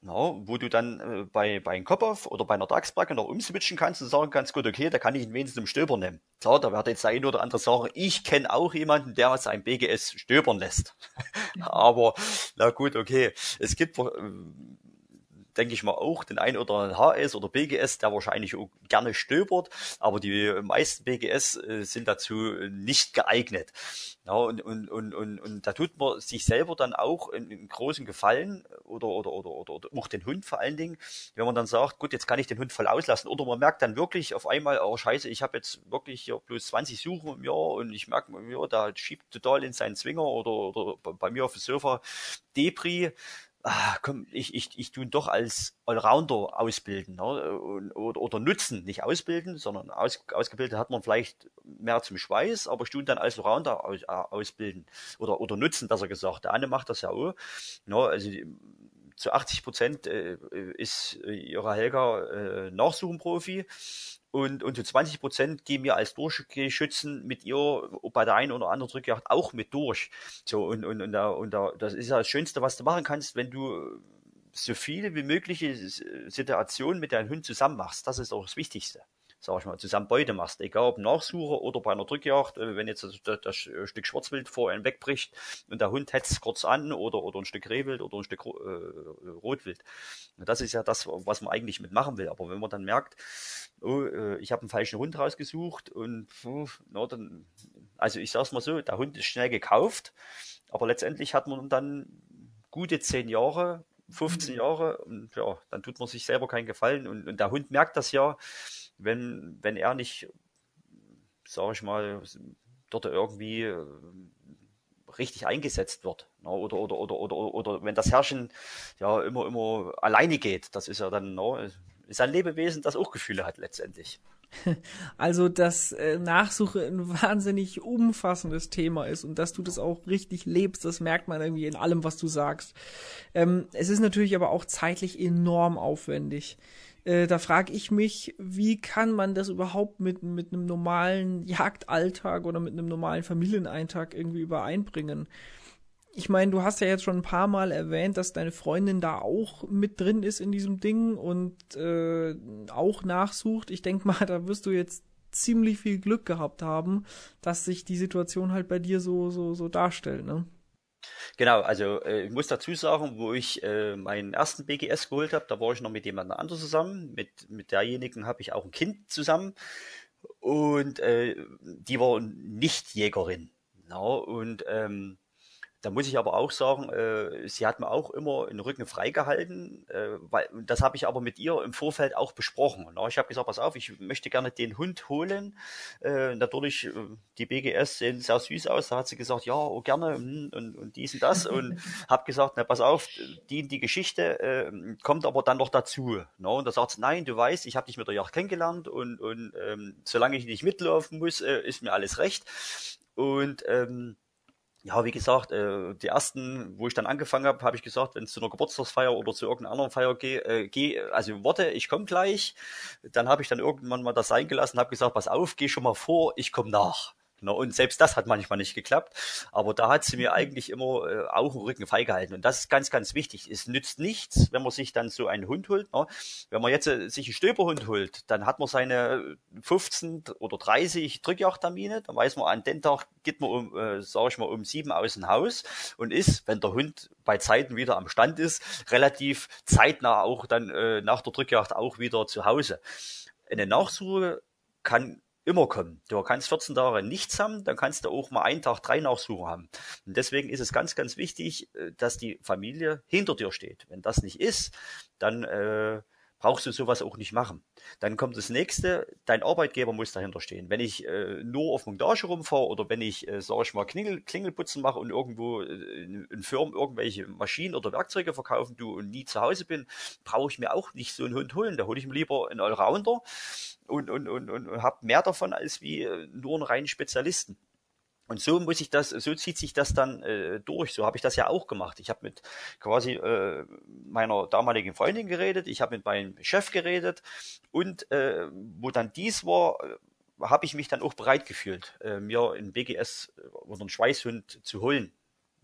No, wo du dann äh, bei, bei einem Kopf oder bei einer Dachsbracke noch umswitchen kannst und sagen kannst, gut, okay, da kann ich ihn wenigstens im Stöber nehmen. So, da wird jetzt eine oder andere sagen, ich kenne auch jemanden, der sein BGS stöbern lässt. Aber, na gut, okay. Es gibt, äh, denke ich mal, auch den ein oder anderen HS oder BGS, der wahrscheinlich auch gerne stöbert, aber die meisten BGS äh, sind dazu nicht geeignet. Ja, und, und, und, und, und da tut man sich selber dann auch einen großen Gefallen oder, oder, oder, oder, oder auch den Hund vor allen Dingen, wenn man dann sagt, gut, jetzt kann ich den Hund voll auslassen. Oder man merkt dann wirklich auf einmal, oh scheiße, ich habe jetzt wirklich hier bloß 20 Suchen im Jahr und ich merke, ja, da schiebt total in seinen Zwinger oder, oder bei mir auf dem Sofa Debris ah, komm, ich, ich, ich tue ihn doch als Allrounder ausbilden ne? oder, oder nutzen, nicht ausbilden, sondern aus, ausgebildet hat man vielleicht mehr zum Schweiß, aber ich tue ihn dann als Allrounder aus, äh, ausbilden oder, oder nutzen, dass er gesagt. Der Anne macht das ja auch. Ne? Also zu 80 Prozent äh, ist ihre Helga äh, Nachsuchenprofi und, und zu 20 Prozent gehen wir als Durchgeschützen mit ihr bei der einen oder anderen Drückjagd auch mit durch. So, und, und, und, da, und da, das ist ja das Schönste, was du machen kannst, wenn du so viele wie mögliche Situationen mit deinem Hund zusammen machst. Das ist auch das Wichtigste sag ich mal, zusammen Beute machst, egal ob Nachsuche oder bei einer Drückjagd, äh, wenn jetzt das, das Stück Schwarzwild vor einem wegbricht und der Hund hetzt kurz an oder, oder ein Stück Rehwild oder ein Stück äh, Rotwild. Das ist ja das, was man eigentlich mitmachen will. Aber wenn man dann merkt, oh, äh, ich habe einen falschen Hund rausgesucht und na, dann, also ich sag's mal so, der Hund ist schnell gekauft, aber letztendlich hat man dann gute zehn Jahre 15 Jahre und ja, dann tut man sich selber keinen Gefallen und, und der Hund merkt das ja, wenn, wenn er nicht, sage ich mal, dort irgendwie äh, richtig eingesetzt wird. Ne? Oder, oder, oder, oder, oder wenn das Herrschen ja immer, immer alleine geht, das ist ja dann, ne? ist ein Lebewesen, das auch Gefühle hat letztendlich. Also, dass äh, Nachsuche ein wahnsinnig umfassendes Thema ist und dass du das auch richtig lebst, das merkt man irgendwie in allem, was du sagst. Ähm, es ist natürlich aber auch zeitlich enorm aufwendig. Äh, da frage ich mich, wie kann man das überhaupt mit, mit einem normalen Jagdalltag oder mit einem normalen Familieneintag irgendwie übereinbringen? Ich meine, du hast ja jetzt schon ein paar Mal erwähnt, dass deine Freundin da auch mit drin ist in diesem Ding und äh, auch nachsucht. Ich denke mal, da wirst du jetzt ziemlich viel Glück gehabt haben, dass sich die Situation halt bei dir so so so darstellt, ne? Genau, also äh, ich muss dazu sagen, wo ich äh, meinen ersten BGS geholt habe, da war ich noch mit jemand anderem zusammen. Mit, mit derjenigen habe ich auch ein Kind zusammen. Und äh, die war nicht Jägerin. No, und ähm, da muss ich aber auch sagen, äh, sie hat mir auch immer den Rücken freigehalten, äh, weil das habe ich aber mit ihr im Vorfeld auch besprochen. Na, ich habe gesagt, pass auf, ich möchte gerne den Hund holen. Äh, natürlich, äh, die BGS sehen sehr süß aus. Da hat sie gesagt, ja, oh, gerne hm, und, und dies und das und habe gesagt, na pass auf, die die Geschichte äh, kommt aber dann noch dazu. Na, und da sagt sie, nein, du weißt, ich habe dich mit der Yacht kennengelernt und und ähm, solange ich nicht mitlaufen muss, äh, ist mir alles recht. Und ähm, ja, wie gesagt, äh, die ersten, wo ich dann angefangen habe, habe ich gesagt, wenn es zu einer Geburtstagsfeier oder zu irgendeiner anderen Feier gehe, äh, geh, also warte, ich komme gleich. Dann habe ich dann irgendwann mal das sein gelassen, habe gesagt, pass auf, geh schon mal vor, ich komme nach. Ne? Und selbst das hat manchmal nicht geklappt. Aber da hat sie mir eigentlich immer äh, auch im Rücken freigehalten. Und das ist ganz, ganz wichtig. Es nützt nichts, wenn man sich dann so einen Hund holt. Ne? Wenn man jetzt äh, sich einen Stöberhund holt, dann hat man seine 15 oder 30 Drückjagdtermine. Dann weiß man, an den Tag geht man um, äh, sage ich mal, um sieben aus dem Haus und ist, wenn der Hund bei Zeiten wieder am Stand ist, relativ zeitnah auch dann äh, nach der Drückjagd auch wieder zu Hause. Eine Nachsuche kann immer kommen. Du kannst 14 Tage nichts haben, dann kannst du auch mal einen Tag drei Nachsuchen haben. Und deswegen ist es ganz, ganz wichtig, äh, dass die Familie hinter dir steht. Wenn das nicht ist, dann äh, brauchst du sowas auch nicht machen. Dann kommt das nächste, dein Arbeitgeber muss dahinter stehen. Wenn ich äh, nur auf Montage rumfahre oder wenn ich, äh, sag ich mal, Klingel, Klingelputzen mache und irgendwo äh, in Firmen irgendwelche Maschinen oder Werkzeuge verkaufen du und nie zu Hause bin, brauche ich mir auch nicht so einen Hund holen. Da hole ich mir lieber einen Allrounder und, und, und, und, und habe mehr davon als wie äh, nur einen reinen Spezialisten. Und so muss ich das, so zieht sich das dann äh, durch. So habe ich das ja auch gemacht. Ich habe mit quasi äh, meiner damaligen Freundin geredet, ich habe mit meinem Chef geredet und äh, wo dann dies war, äh, habe ich mich dann auch bereit gefühlt, äh, mir einen BGS oder einen Schweißhund zu holen.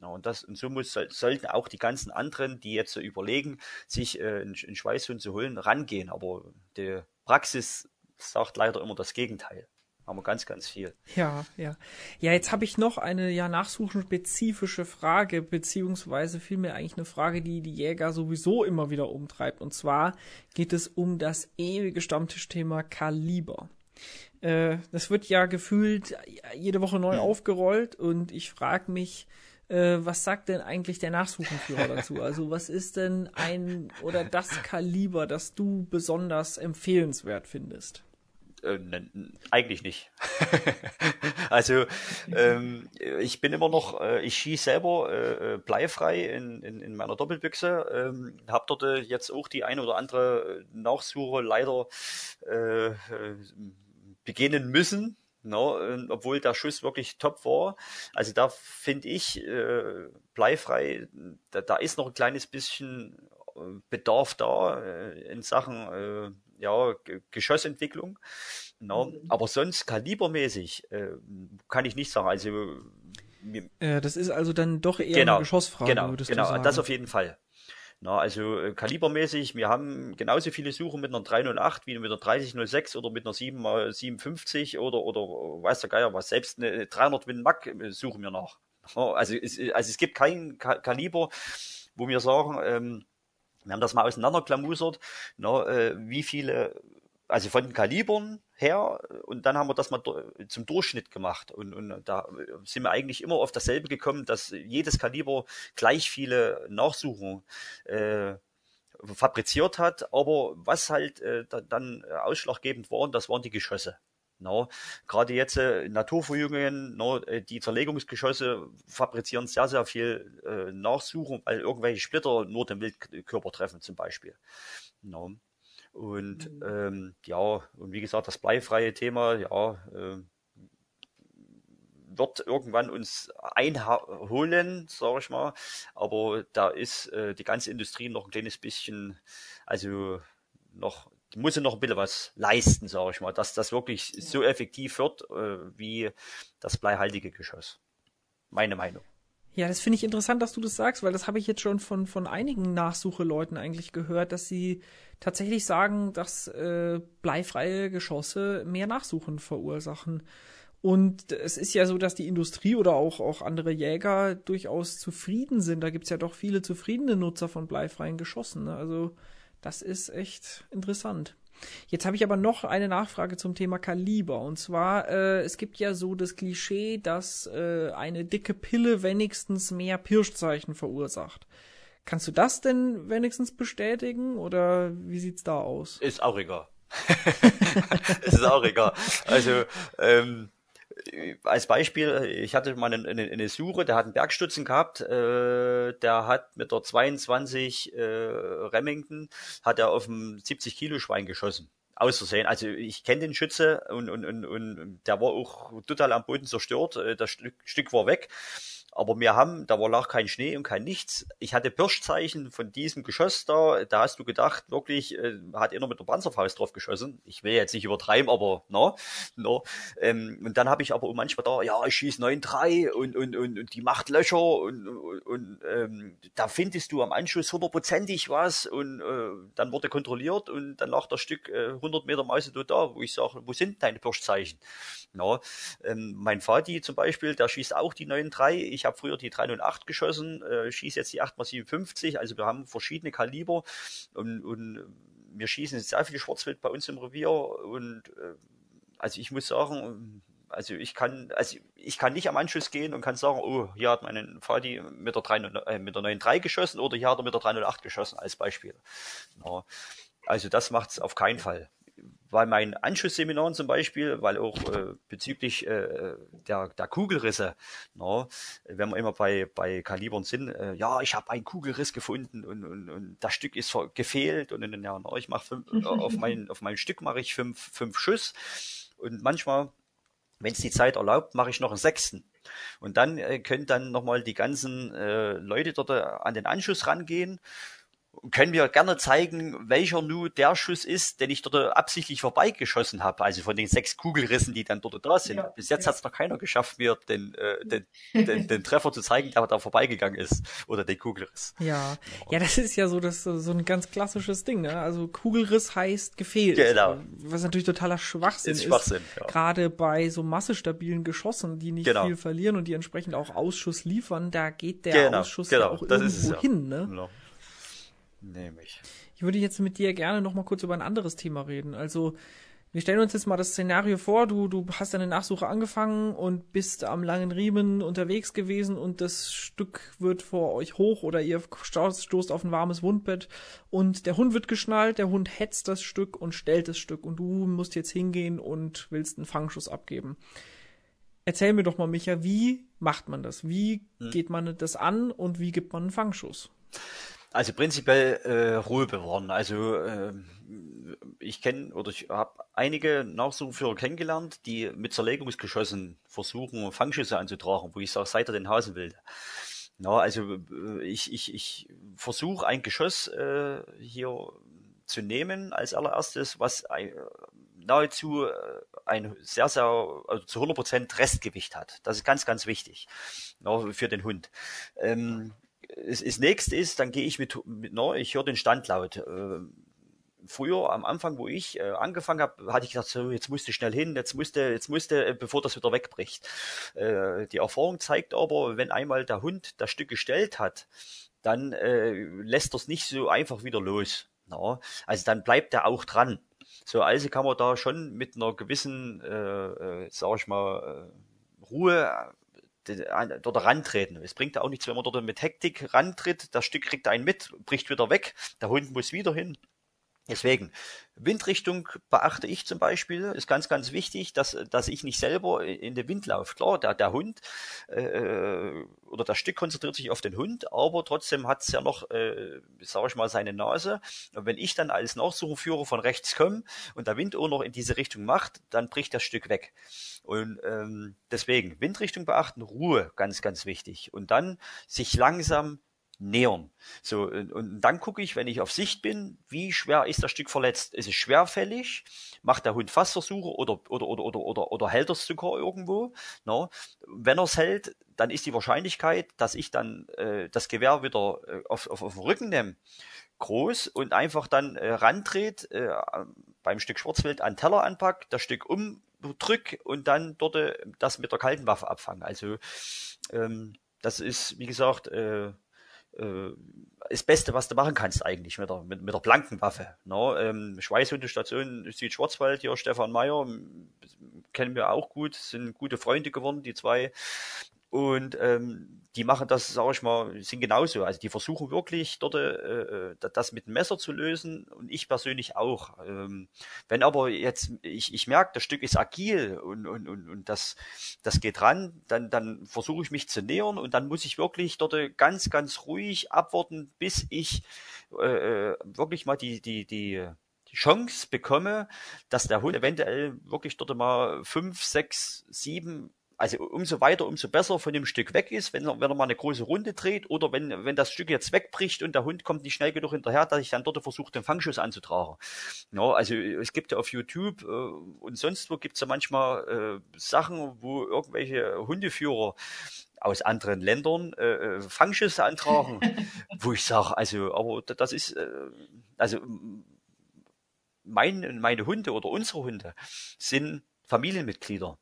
Ja, und das und so muss sollten auch die ganzen anderen, die jetzt so überlegen, sich äh, einen, einen Schweißhund zu holen, rangehen. Aber die Praxis sagt leider immer das Gegenteil haben wir ganz, ganz viel. Ja, ja. Ja, jetzt habe ich noch eine ja nachsuchenspezifische Frage, beziehungsweise vielmehr eigentlich eine Frage, die die Jäger sowieso immer wieder umtreibt. Und zwar geht es um das ewige Stammtischthema Kaliber. Äh, das wird ja gefühlt jede Woche neu mhm. aufgerollt und ich frage mich, äh, was sagt denn eigentlich der Nachsuchenführer dazu? Also was ist denn ein oder das Kaliber, das du besonders empfehlenswert findest? Äh, ne, eigentlich nicht. also ähm, ich bin immer noch, äh, ich schieße selber äh, äh, bleifrei in, in, in meiner Doppelbüchse, ähm, habe dort äh, jetzt auch die eine oder andere Nachsuche leider äh, beginnen müssen, No, ne, obwohl der Schuss wirklich top war. Also da finde ich äh, bleifrei, da, da ist noch ein kleines bisschen Bedarf da äh, in Sachen äh, ja, Geschossentwicklung. No, mhm. Aber sonst kalibermäßig äh, kann ich nicht sagen. Also äh, das ist also dann doch eher genau, eine Geschossfrage. Genau, genau, das auf jeden Fall. Na, also äh, kalibermäßig, wir haben genauso viele Suchen mit einer 308 wie mit einer 3006 oder mit einer 7, 57 oder, oder weiß der Geier was. Selbst eine 300 Win Mac äh, suchen wir nach. Also es, also es gibt kein Kaliber, wo wir sagen, ähm, wir haben das mal auseinanderklamusert, na, äh, wie viele, also von den Kalibern her, und dann haben wir das mal zum Durchschnitt gemacht. Und, und da sind wir eigentlich immer auf dasselbe gekommen, dass jedes Kaliber gleich viele Nachsuchungen äh, fabriziert hat, aber was halt äh, dann ausschlaggebend war, das waren die Geschosse. No, gerade jetzt äh, Naturverjüngungen, no, äh, die Zerlegungsgeschosse fabrizieren sehr, sehr viel äh, Nachsuchen, weil irgendwelche Splitter nur den Wildkörper treffen zum Beispiel. No. Und mhm. ähm, ja, und wie gesagt, das bleifreie Thema, ja, äh, wird irgendwann uns einholen, sage ich mal. Aber da ist äh, die ganze Industrie noch ein kleines bisschen, also noch muss ja noch ein bisschen was leisten, sage ich mal, dass das wirklich ja. so effektiv wird äh, wie das bleihaltige Geschoss. Meine Meinung. Ja, das finde ich interessant, dass du das sagst, weil das habe ich jetzt schon von, von einigen Nachsucheleuten eigentlich gehört, dass sie tatsächlich sagen, dass äh, bleifreie Geschosse mehr Nachsuchen verursachen. Und es ist ja so, dass die Industrie oder auch, auch andere Jäger durchaus zufrieden sind. Da gibt es ja doch viele zufriedene Nutzer von bleifreien Geschossen. Ne? Also das ist echt interessant. Jetzt habe ich aber noch eine Nachfrage zum Thema Kaliber. Und zwar, äh, es gibt ja so das Klischee, dass äh, eine dicke Pille wenigstens mehr Pirschzeichen verursacht. Kannst du das denn wenigstens bestätigen oder wie sieht's da aus? Ist auch egal. ist auch egal. Also, ähm, als Beispiel, ich hatte mal eine, eine, eine Suche, der hat einen Bergstutzen gehabt, äh, der hat mit der 22 äh, Remington, hat er auf ein 70 Kilo Schwein geschossen. Aus Versehen. Also ich kenne den Schütze und, und, und, und der war auch total am Boden zerstört. Äh, das Stück, Stück war weg. Aber wir haben, da war lag kein Schnee und kein nichts. Ich hatte Pirschzeichen von diesem Geschoss da. Da hast du gedacht, wirklich, äh, hat einer mit der Panzerfaust drauf geschossen. Ich will jetzt nicht übertreiben, aber no, no. Ähm, und dann habe ich aber manchmal da, ja, ich schieße 9-3 und, und, und, und die macht Löcher und, und, und ähm, da findest du am Anschluss hundertprozentig was und äh, dann wurde kontrolliert und dann lag das Stück äh, 100 Meter Mausetot da, wo ich sage, wo sind deine Pirschzeichen? No. Ähm, mein Vati zum Beispiel, der schießt auch die 9-3 ich habe früher die 308 geschossen, äh, schieße jetzt die 8x57, also wir haben verschiedene Kaliber und, und wir schießen sehr viel Schwarzwild bei uns im Revier und äh, also ich muss sagen, also ich kann, also ich kann nicht am Anschluss gehen und kann sagen, oh, hier hat mein Vati mit der, 3, äh, mit der 93 geschossen oder hier hat er mit der 308 geschossen als Beispiel. Ja, also das macht es auf keinen Fall bei meinen Anschlussseminaren zum Beispiel, weil auch äh, bezüglich äh, der, der Kugelrisse, na, wenn wir immer bei, bei Kalibern sind, äh, ja, ich habe einen Kugelriss gefunden und, und, und das Stück ist gefehlt und, und ja, na, ich mache äh, auf mein auf mein Stück mache ich fünf fünf Schuss und manchmal, wenn es die Zeit erlaubt, mache ich noch einen sechsten. Und dann äh, können dann nochmal die ganzen äh, Leute dort äh, an den Anschluss rangehen können wir gerne zeigen, welcher nur der Schuss ist, den ich dort absichtlich vorbeigeschossen habe. Also von den sechs Kugelrissen, die dann dort da sind. Ja, Bis jetzt hat es noch keiner geschafft, mir den, äh, den, den, den, Treffer zu zeigen, der da vorbeigegangen ist. Oder den Kugelriss. Ja, ja, das ist ja so, das, so ein ganz klassisches Ding. Ne? Also Kugelriss heißt gefehlt. Genau. Was natürlich totaler Schwachsinn ist. Schwachsinn, ja. Gerade bei so massestabilen Geschossen, die nicht genau. viel verlieren und die entsprechend auch Ausschuss liefern, da geht der genau, Ausschuss genau. ja auch das irgendwo hin. Ne? Genau. Nehme ich. Ich würde jetzt mit dir gerne noch mal kurz über ein anderes Thema reden. Also Wir stellen uns jetzt mal das Szenario vor, du, du hast deine Nachsuche angefangen und bist am langen Riemen unterwegs gewesen und das Stück wird vor euch hoch oder ihr stoßt auf ein warmes Wundbett und der Hund wird geschnallt, der Hund hetzt das Stück und stellt das Stück und du musst jetzt hingehen und willst einen Fangschuss abgeben. Erzähl mir doch mal, Micha, wie macht man das? Wie hm. geht man das an und wie gibt man einen Fangschuss? Also prinzipiell äh, Ruhe bewahren. Also äh, ich kenne oder ich habe einige Nachsuchführer kennengelernt, die mit Zerlegungsgeschossen versuchen, Fangschüsse anzutragen, wo ich sage, seid ihr den Hasen will. Na, also äh, ich, ich, ich versuche ein Geschoss äh, hier zu nehmen als allererstes, was ein, nahezu äh, ein sehr, sehr, also zu 100% Restgewicht hat. Das ist ganz, ganz wichtig na, für den Hund. Ähm, das, das nächste ist, dann gehe ich mit, mit no, ich höre den Standlaut. Äh, früher am Anfang, wo ich äh, angefangen habe, hatte ich gedacht, so jetzt musste schnell hin, jetzt musste, jetzt musste, äh, bevor das wieder wegbricht. Die Erfahrung zeigt aber, wenn einmal der Hund das Stück gestellt hat, dann lässt es nicht so einfach wieder los. Also dann bleibt er auch dran. So, also kann man da schon mit einer gewissen, äh, äh, sag ich mal, äh, Ruhe dort rantreten. Es bringt ja auch nichts, wenn man dort mit Hektik rantritt, das Stück kriegt einen mit, bricht wieder weg, der Hund muss wieder hin. Deswegen, Windrichtung beachte ich zum Beispiel, ist ganz, ganz wichtig, dass, dass ich nicht selber in den Wind laufe. Klar, der, der Hund äh, oder das Stück konzentriert sich auf den Hund, aber trotzdem hat es ja noch, äh, sage ich mal, seine Nase. Und wenn ich dann als Nachsuchenführer von rechts komme und der Wind auch noch in diese Richtung macht, dann bricht das Stück weg. Und ähm, deswegen, Windrichtung beachten, Ruhe, ganz, ganz wichtig. Und dann sich langsam nähern. So, und, und dann gucke ich, wenn ich auf Sicht bin, wie schwer ist das Stück verletzt? Ist es schwerfällig? Macht der Hund Fassversuche oder, oder, oder, oder, oder, oder hält es sogar irgendwo? No? Wenn er es hält, dann ist die Wahrscheinlichkeit, dass ich dann äh, das Gewehr wieder äh, auf, auf, auf den Rücken nehme, groß und einfach dann äh, randreht, äh, beim Stück Schwarzwild an Teller anpackt, das Stück umdrück und dann dort äh, das mit der kalten Waffe abfangen. Also ähm, das ist, wie gesagt, äh, äh, das Beste, was du machen kannst eigentlich mit der, mit, mit der blanken Waffe. Ne? Ähm, Schweißhundestation Südschwarzwald, hier Stefan Meyer, kennen wir auch gut, sind gute Freunde geworden, die zwei. Und ähm, die machen das, sage ich mal, sind genauso. Also die versuchen wirklich dort äh, äh das mit dem Messer zu lösen und ich persönlich auch. Ähm, wenn aber jetzt ich, ich merke, das Stück ist agil und, und, und, und das, das geht ran, dann, dann versuche ich mich zu nähern und dann muss ich wirklich dort ganz, ganz ruhig abwarten, bis ich äh, äh wirklich mal die, die, die die Chance bekomme, dass der Hund eventuell wirklich dort mal fünf, sechs, sieben also umso weiter, umso besser von dem Stück weg ist, wenn er, wenn er mal eine große Runde dreht oder wenn, wenn das Stück jetzt wegbricht und der Hund kommt nicht schnell genug hinterher, dass ich dann dort versuche, den Fangschuss anzutragen. Ja, also es gibt ja auf YouTube äh, und sonst wo gibt es ja manchmal äh, Sachen, wo irgendwelche Hundeführer aus anderen Ländern äh, äh Fangschüsse antragen, wo ich sage, also, aber das ist, äh, also mein, meine Hunde oder unsere Hunde sind Familienmitglieder.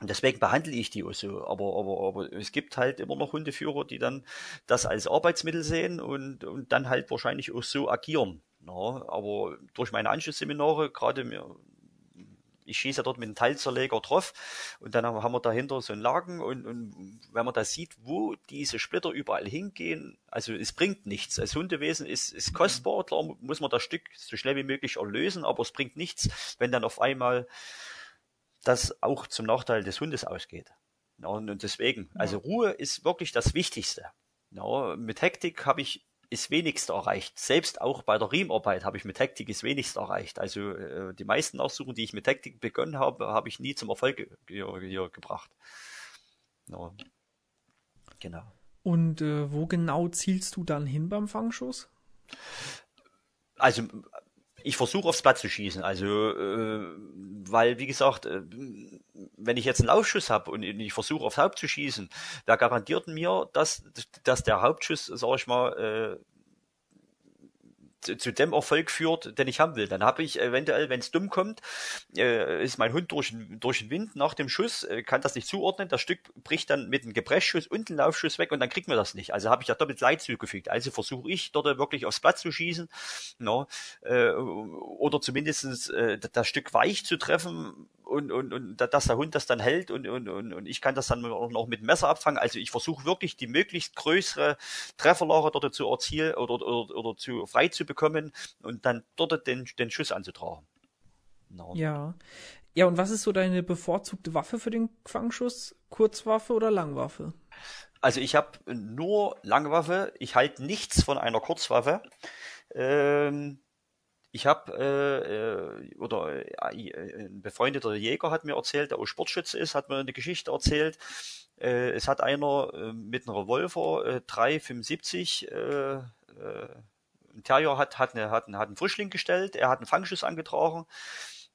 Und deswegen behandle ich die auch so. Aber, aber, aber es gibt halt immer noch Hundeführer, die dann das als Arbeitsmittel sehen und, und dann halt wahrscheinlich auch so agieren. Ja, aber durch meine Anschlussseminare, gerade mir, ich schieße ja dort mit einem Teilzerleger drauf und dann haben wir dahinter so einen Lagen und, und wenn man da sieht, wo diese Splitter überall hingehen, also es bringt nichts. Als Hundewesen ist, ist kostbar, klar muss man das Stück so schnell wie möglich erlösen, aber es bringt nichts, wenn dann auf einmal das auch zum Nachteil des Hundes ausgeht. Ja, und deswegen, also Ruhe ist wirklich das Wichtigste. Ja, mit Hektik habe ich ist wenigst erreicht. Selbst auch bei der Riemarbeit habe ich mit Hektik ist wenigst erreicht. Also äh, die meisten Aussuchen, die ich mit Hektik begonnen habe, habe ich nie zum Erfolg hier, hier gebracht. Ja. Genau. Und äh, wo genau zielst du dann hin beim Fangschuss? Also ich versuche aufs Blatt zu schießen. Also, äh, weil, wie gesagt, äh, wenn ich jetzt einen Laufschuss habe und ich versuche aufs Haupt zu schießen, wer garantiert mir, dass, dass der Hauptschuss, sag ich mal, äh, zu, dem Erfolg führt, den ich haben will. Dann habe ich eventuell, wenn es dumm kommt, äh, ist mein Hund durch, durch den Wind nach dem Schuss, äh, kann das nicht zuordnen. Das Stück bricht dann mit einem Gepressschuss und einem Laufschuss weg und dann kriegt man das nicht. Also habe ich da doppelt Leid zugefügt. Also versuche ich dort wirklich aufs Platz zu schießen no, äh, oder zumindest äh, das Stück weich zu treffen und, und, und dass der Hund das dann hält und, und, und, und ich kann das dann noch mit dem Messer abfangen. Also ich versuche wirklich die möglichst größere Trefferlager dort zu erzielen oder, oder, oder zu frei zu bekommen und dann dort den, den Schuss anzutragen. No. Ja. Ja, und was ist so deine bevorzugte Waffe für den Fangschuss? Kurzwaffe oder Langwaffe? Also ich habe nur Langwaffe. Ich halte nichts von einer Kurzwaffe. Ähm, ich habe äh, äh, oder äh, ein befreundeter Jäger hat mir erzählt, der auch Sportschütze ist, hat mir eine Geschichte erzählt. Äh, es hat einer äh, mit einem Revolver äh, 375 äh, äh, ein Terrier hat, hat, eine, hat, einen, hat einen Frischling gestellt, er hat einen Fangschuss angetragen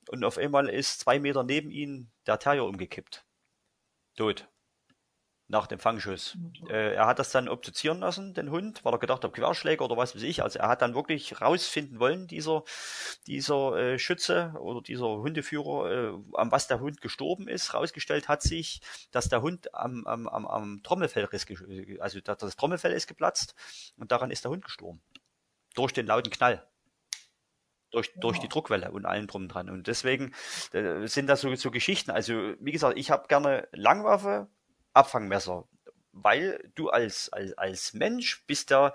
und auf einmal ist zwei Meter neben ihm der Terrier umgekippt. Tot nach dem Fangschuss. Äh, er hat das dann obduzieren lassen, den Hund, weil er gedacht hat, Querschläger oder was weiß ich. Also er hat dann wirklich rausfinden wollen, dieser, dieser äh, Schütze oder dieser Hundeführer, äh, an was der Hund gestorben ist. Rausgestellt hat sich, dass der Hund am, am, am, am Trommelfell ist, also das Trommelfell ist geplatzt und daran ist der Hund gestorben. Durch den lauten Knall durch, durch die Druckwelle und allen drum dran. Und deswegen äh, sind das so, so Geschichten. Also, wie gesagt, ich habe gerne Langwaffe, Abfangmesser, weil du als, als, als Mensch bist da,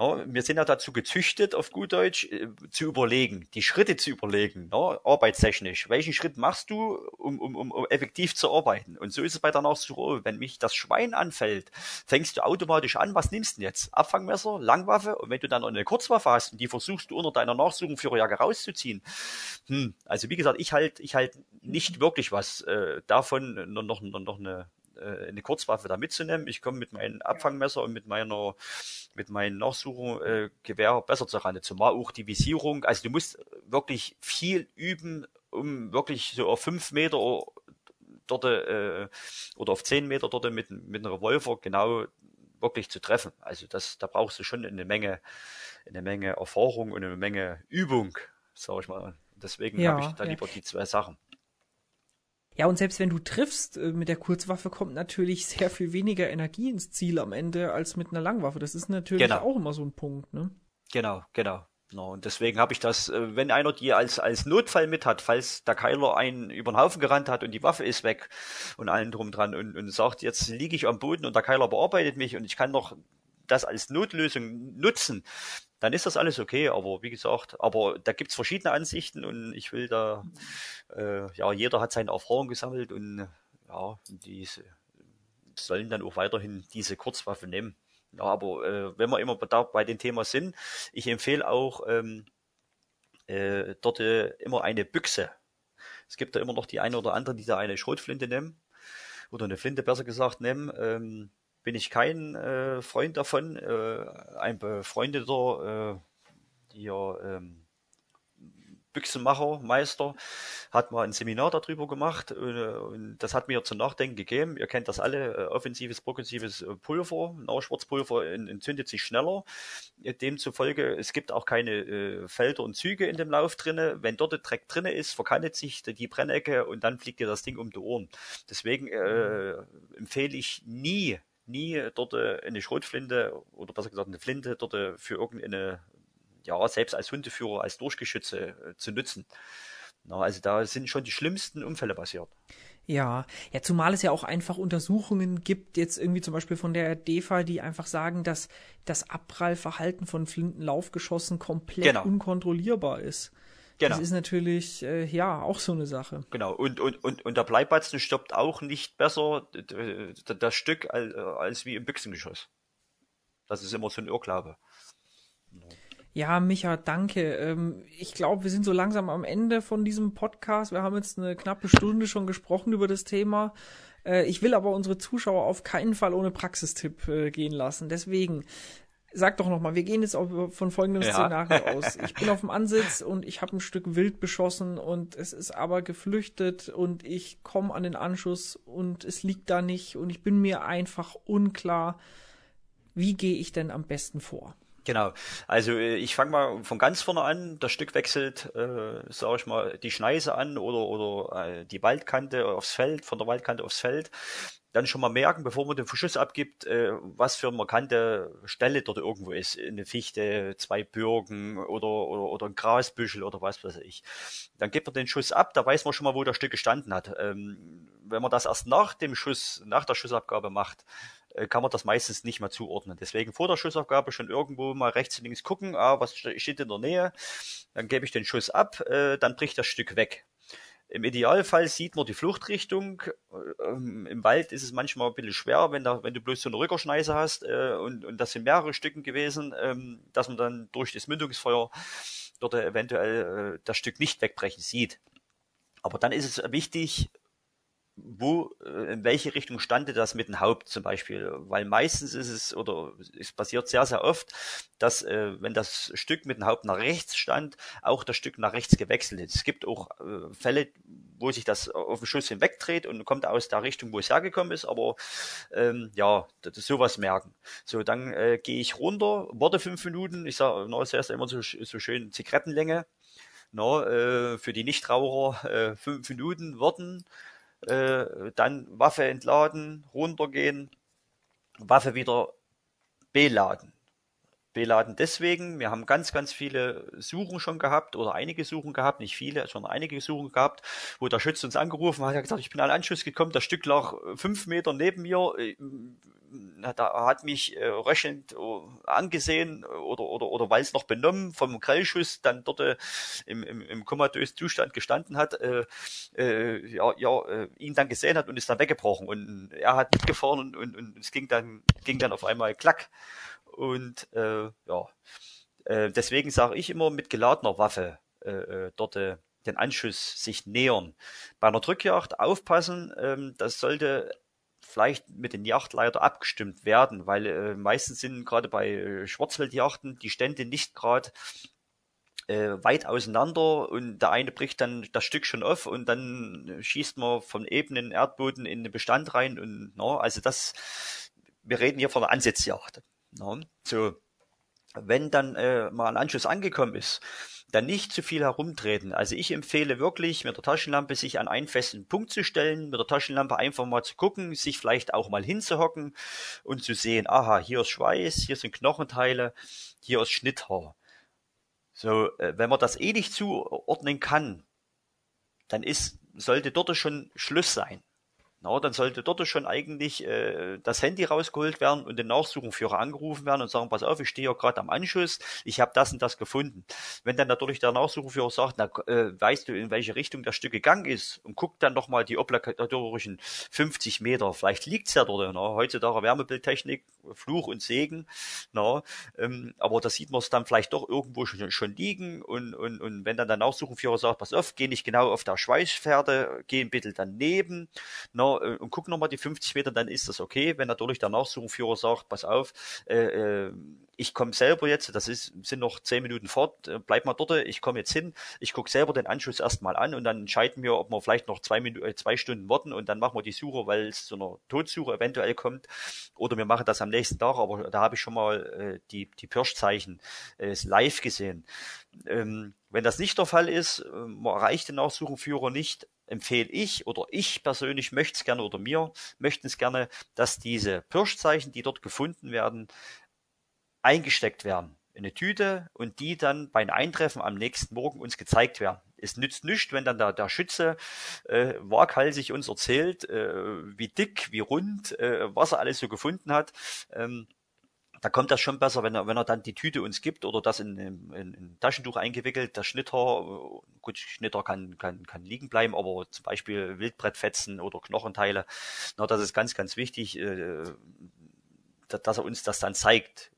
ja, wir sind ja dazu gezüchtet, auf gut Deutsch, äh, zu überlegen, die Schritte zu überlegen, ja, arbeitstechnisch. Welchen Schritt machst du, um, um, um effektiv zu arbeiten? Und so ist es bei der Nachsuche. Wenn mich das Schwein anfällt, fängst du automatisch an, was nimmst du denn jetzt? Abfangmesser, Langwaffe und wenn du dann noch eine Kurzwaffe hast und die versuchst du unter deiner Nachsuchung für Jacke rauszuziehen. Hm, also wie gesagt, ich halt, ich halt nicht wirklich was äh, davon, noch, noch, noch eine äh, eine Kurzwaffe da mitzunehmen. Ich komme mit meinem Abfangmesser und mit meiner mit meinem Nachsuchengewehr äh, besser zur Rande. Zumal auch die Visierung. Also du musst wirklich viel üben, um wirklich so auf fünf Meter dort äh, oder auf zehn Meter dort mit, mit einem Revolver genau wirklich zu treffen. Also das, da brauchst du schon eine Menge, eine Menge Erfahrung und eine Menge Übung, sag ich mal. Deswegen ja, habe ich da ja. lieber die zwei Sachen. Ja, und selbst wenn du triffst, äh, mit der Kurzwaffe kommt natürlich sehr viel weniger Energie ins Ziel am Ende als mit einer Langwaffe. Das ist natürlich genau. auch immer so ein Punkt, ne? Genau, genau. No, und deswegen habe ich das, äh, wenn einer die als, als Notfall mit hat, falls der Keiler einen über den Haufen gerannt hat und die Waffe ist weg und allen drum dran und, und sagt, jetzt liege ich am Boden und der Keiler bearbeitet mich und ich kann noch das als Notlösung nutzen, dann ist das alles okay. Aber wie gesagt, aber da gibt's verschiedene Ansichten und ich will da, äh, ja, jeder hat seine Erfahrung gesammelt und ja, diese sollen dann auch weiterhin diese Kurzwaffe nehmen. Ja, aber äh, wenn wir immer da bei dem Thema sind, ich empfehle auch ähm, äh, dort äh, immer eine Büchse. Es gibt da immer noch die eine oder andere, die da eine Schrotflinte nehmen oder eine Flinte besser gesagt nehmen. Ähm, bin ich kein äh, Freund davon. Äh, ein befreundeter äh, hier, ähm, Büchsenmacher, Meister, hat mal ein Seminar darüber gemacht und, äh, und das hat mir zum Nachdenken gegeben. Ihr kennt das alle, äh, offensives, progressives äh, Pulver, Nauschwarzpulver entzündet sich schneller. Demzufolge, es gibt auch keine äh, Felder und Züge in dem Lauf drinne. Wenn dort der Dreck drinne ist, verkannet sich die Brennecke und dann fliegt dir das Ding um die Ohren. Deswegen äh, empfehle ich nie nie dort äh, eine Schrotflinte oder besser gesagt eine Flinte dort äh, für irgendeine, ja, selbst als Hundeführer, als Durchgeschütze äh, zu nutzen. Na, also da sind schon die schlimmsten Unfälle passiert. Ja, ja, zumal es ja auch einfach Untersuchungen gibt, jetzt irgendwie zum Beispiel von der DEFA, die einfach sagen, dass das Abprallverhalten von Flintenlaufgeschossen komplett genau. unkontrollierbar ist. Genau. Das ist natürlich, äh, ja, auch so eine Sache. Genau. Und, und, und, und der Bleibatzen stoppt auch nicht besser das Stück als, als wie im Büchsengeschoss. Das ist immer so ein Irrglaube. Ja, Micha, danke. Ähm, ich glaube, wir sind so langsam am Ende von diesem Podcast. Wir haben jetzt eine knappe Stunde schon gesprochen über das Thema. Äh, ich will aber unsere Zuschauer auf keinen Fall ohne Praxistipp äh, gehen lassen. Deswegen, Sag doch nochmal, wir gehen jetzt von folgendem ja. Szenario aus. Ich bin auf dem Ansitz und ich habe ein Stück Wild beschossen und es ist aber geflüchtet und ich komme an den Anschuss und es liegt da nicht und ich bin mir einfach unklar, wie gehe ich denn am besten vor? Genau. Also äh, ich fange mal von ganz vorne an. Das Stück wechselt, äh, sage ich mal, die Schneise an oder oder äh, die Waldkante aufs Feld, von der Waldkante aufs Feld. Dann schon mal merken, bevor man den Verschuss abgibt, äh, was für eine markante Stelle dort irgendwo ist. Eine Fichte, zwei Birken oder, oder, oder ein Grasbüschel oder was weiß ich. Dann gibt man den Schuss ab, da weiß man schon mal, wo das Stück gestanden hat. Ähm, wenn man das erst nach dem Schuss, nach der Schussabgabe macht, kann man das meistens nicht mehr zuordnen. Deswegen vor der Schussabgabe schon irgendwo mal rechts und links gucken, ah, was steht in der Nähe, dann gebe ich den Schuss ab, äh, dann bricht das Stück weg. Im Idealfall sieht man die Fluchtrichtung. Ähm, Im Wald ist es manchmal ein bisschen schwer, wenn, da, wenn du bloß so eine Rückerschneise hast äh, und, und das sind mehrere Stücken gewesen, ähm, dass man dann durch das Mündungsfeuer dort eventuell äh, das Stück nicht wegbrechen sieht. Aber dann ist es wichtig, wo, äh, in welche Richtung stande das mit dem Haupt zum Beispiel? Weil meistens ist es, oder es passiert sehr, sehr oft, dass, äh, wenn das Stück mit dem Haupt nach rechts stand, auch das Stück nach rechts gewechselt ist. Es gibt auch äh, Fälle, wo sich das auf den Schuss hinwegdreht und kommt aus der Richtung, wo es hergekommen ist, aber ähm, ja, das, ist sowas merken. So, dann äh, gehe ich runter, warte fünf Minuten, ich sage, na, ist immer so, so schön Zigarettenlänge, na, äh, für die Nichtraucher äh, fünf Minuten warten, äh, dann Waffe entladen, runtergehen, Waffe wieder beladen. Beladen deswegen, wir haben ganz, ganz viele Suchen schon gehabt oder einige Suchen gehabt, nicht viele, sondern einige Suchen gehabt, wo der Schütze uns angerufen hat, hat gesagt, ich bin an Anschluss gekommen, das Stück lag fünf Meter neben mir, äh, da hat mich äh, röchelnd äh, angesehen oder, oder, oder weil es noch benommen vom Grellschuss dann dort äh, im, im, im komatösen Zustand gestanden hat, äh, äh, ja, ja, äh, ihn dann gesehen hat und ist dann weggebrochen. Und er hat mitgefahren und, und, und es ging dann, ging dann auf einmal klack und äh, ja, äh, deswegen sage ich immer mit geladener Waffe äh, äh dort äh, den Anschuss sich nähern. Bei einer Drückjagd aufpassen, ähm, das sollte vielleicht mit den Yachtleiter abgestimmt werden, weil äh, meistens sind gerade bei äh, Schwarzwildjachten die Stände nicht gerade äh, weit auseinander und der eine bricht dann das Stück schon auf und dann schießt man vom ebenen Erdboden in den Bestand rein und na, also das, wir reden hier von einer Ansitzjagd. Na, so, wenn dann äh, mal ein Anschluss angekommen ist, dann nicht zu viel herumtreten. Also ich empfehle wirklich, mit der Taschenlampe sich an einen festen Punkt zu stellen, mit der Taschenlampe einfach mal zu gucken, sich vielleicht auch mal hinzuhocken und zu sehen, aha, hier ist Schweiß, hier sind Knochenteile, hier ist Schnitthaar. So, äh, wenn man das eh nicht zuordnen kann, dann ist, sollte dort schon Schluss sein. Na, dann sollte dort schon eigentlich äh, das Handy rausgeholt werden und den Nachsuchenführer angerufen werden und sagen, pass auf, ich stehe ja gerade am Anschluss, ich habe das und das gefunden. Wenn dann natürlich der Nachsuchenführer sagt, na, äh, weißt du, in welche Richtung das Stück gegangen ist und guckt dann nochmal die obligatorischen 50 Meter, vielleicht liegt's ja dort, na, heutzutage Wärmebildtechnik, Fluch und Segen, na, ähm, aber da sieht man es dann vielleicht doch irgendwo schon, schon liegen und, und, und wenn dann der Nachsuchenführer sagt, pass auf, geh nicht genau auf der Schweißpferde, geh ein bisschen daneben, na, äh, und guck nochmal die 50 Meter, dann ist das okay. Wenn natürlich der Nachsuchenführer sagt, pass auf, äh, äh, ich komme selber jetzt, das ist, sind noch zehn Minuten fort, äh, bleib mal dort, ich komme jetzt hin, ich gucke selber den Anschluss erstmal an und dann entscheiden wir, ob wir vielleicht noch zwei, Minuten, zwei Stunden warten und dann machen wir die Suche, weil es zu einer Todsuche eventuell kommt. Oder wir machen das am nächsten Tag, aber da habe ich schon mal äh, die, die Pirschzeichen äh, live gesehen. Ähm, wenn das nicht der Fall ist, man erreicht den Nachsuchenführer nicht, empfehle ich oder ich persönlich möchte es gerne oder mir möchten es gerne, dass diese Pirschzeichen, die dort gefunden werden, eingesteckt werden in eine Tüte und die dann beim Eintreffen am nächsten Morgen uns gezeigt werden. Es nützt nichts, wenn dann der, der Schütze äh, waghalsig uns erzählt, äh, wie dick, wie rund, äh, was er alles so gefunden hat. Ähm, da kommt das schon besser, wenn er, wenn er dann die Tüte uns gibt oder das in, in, in ein Taschentuch eingewickelt, das Schnitter, gut, Schnitter kann, kann, kann liegen bleiben, aber zum Beispiel Wildbrettfetzen oder Knochenteile, na, das ist ganz, ganz wichtig, äh, dass er uns das dann zeigt.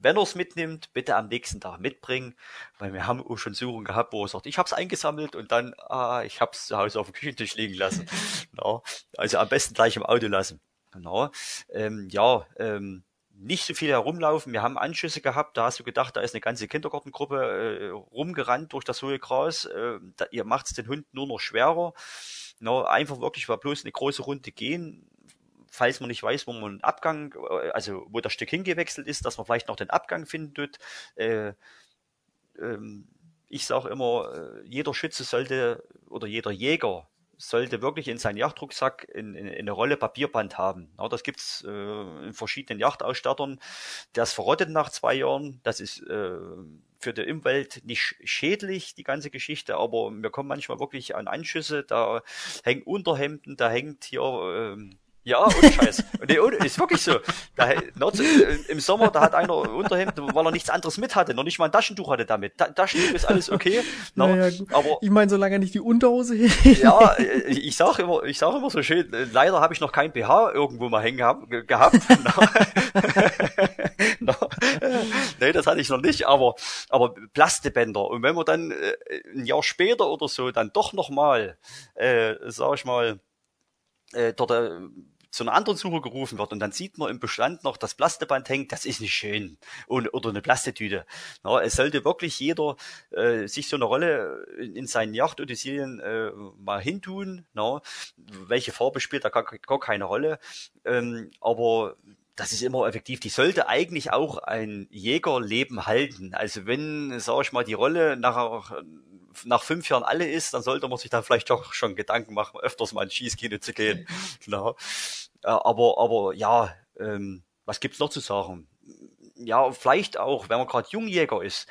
Wenn er es mitnimmt, bitte am nächsten Tag mitbringen, weil wir haben auch schon Suchen gehabt, wo er sagt, ich habe es eingesammelt und dann, ah, ich habe es zu Hause auf dem Küchentisch liegen lassen. no. Also am besten gleich im Auto lassen. No. Ähm, ja, ähm, nicht so viel herumlaufen. Wir haben Anschüsse gehabt, da hast du gedacht, da ist eine ganze Kindergartengruppe äh, rumgerannt durch das hohe Gras. Äh, da, ihr macht's den Hund nur noch schwerer. No, einfach wirklich war bloß eine große Runde gehen. falls man nicht weiß, wo man einen Abgang, äh, also wo das Stück hingewechselt ist, dass man vielleicht noch den Abgang finden tut. Äh, ähm, ich sage immer, äh, jeder Schütze sollte oder jeder Jäger sollte wirklich in seinen Yachtrucksack in, in, in eine Rolle Papierband haben. Ja, das gibt's äh, in verschiedenen Yachtausstattern. Ist verrottet nach zwei Jahren. Das ist äh, für die Umwelt nicht schädlich, die ganze Geschichte, aber wir kommen manchmal wirklich an Anschüsse, da hängen Unterhemden, da hängt hier ähm, ja, ohne Scheiß. Nee, ohne, ist wirklich so. Da, Im Sommer, da hat einer Unterhemd, weil er nichts anderes mit hatte, noch nicht mal ein Taschentuch hatte damit. Da, Taschentuch ist alles okay. No, naja, aber ich meine, solange er nicht die Unterhose Ja, äh, ich sag immer, ich sag immer so schön, äh, leider habe ich noch kein BH irgendwo mal hängen gehabt. gehabt. no. nee, das hatte ich noch nicht, aber, aber Plastebänder. Und wenn man dann äh, ein Jahr später oder so dann doch nochmal, äh, sag ich mal, äh, dort äh, zu einer anderen Suche gerufen wird und dann sieht man im Bestand noch das Plasteband hängt, das ist nicht schön. Und, oder eine Plastetüte. Ja, es sollte wirklich jeder äh, sich so eine Rolle in, in seinen Yacht-Odysseien äh, mal hintun. Na, welche Farbe spielt da gar, gar keine Rolle. Ähm, aber das ist immer effektiv. Die sollte eigentlich auch ein Jägerleben halten. Also wenn, sag ich mal, die Rolle nach nach fünf Jahren alle ist, dann sollte man sich dann vielleicht doch schon Gedanken machen, öfters mal ins Schießkino zu gehen. genau. Aber, aber ja, ähm, was gibt's noch zu sagen? Ja, vielleicht auch, wenn man gerade Jungjäger ist,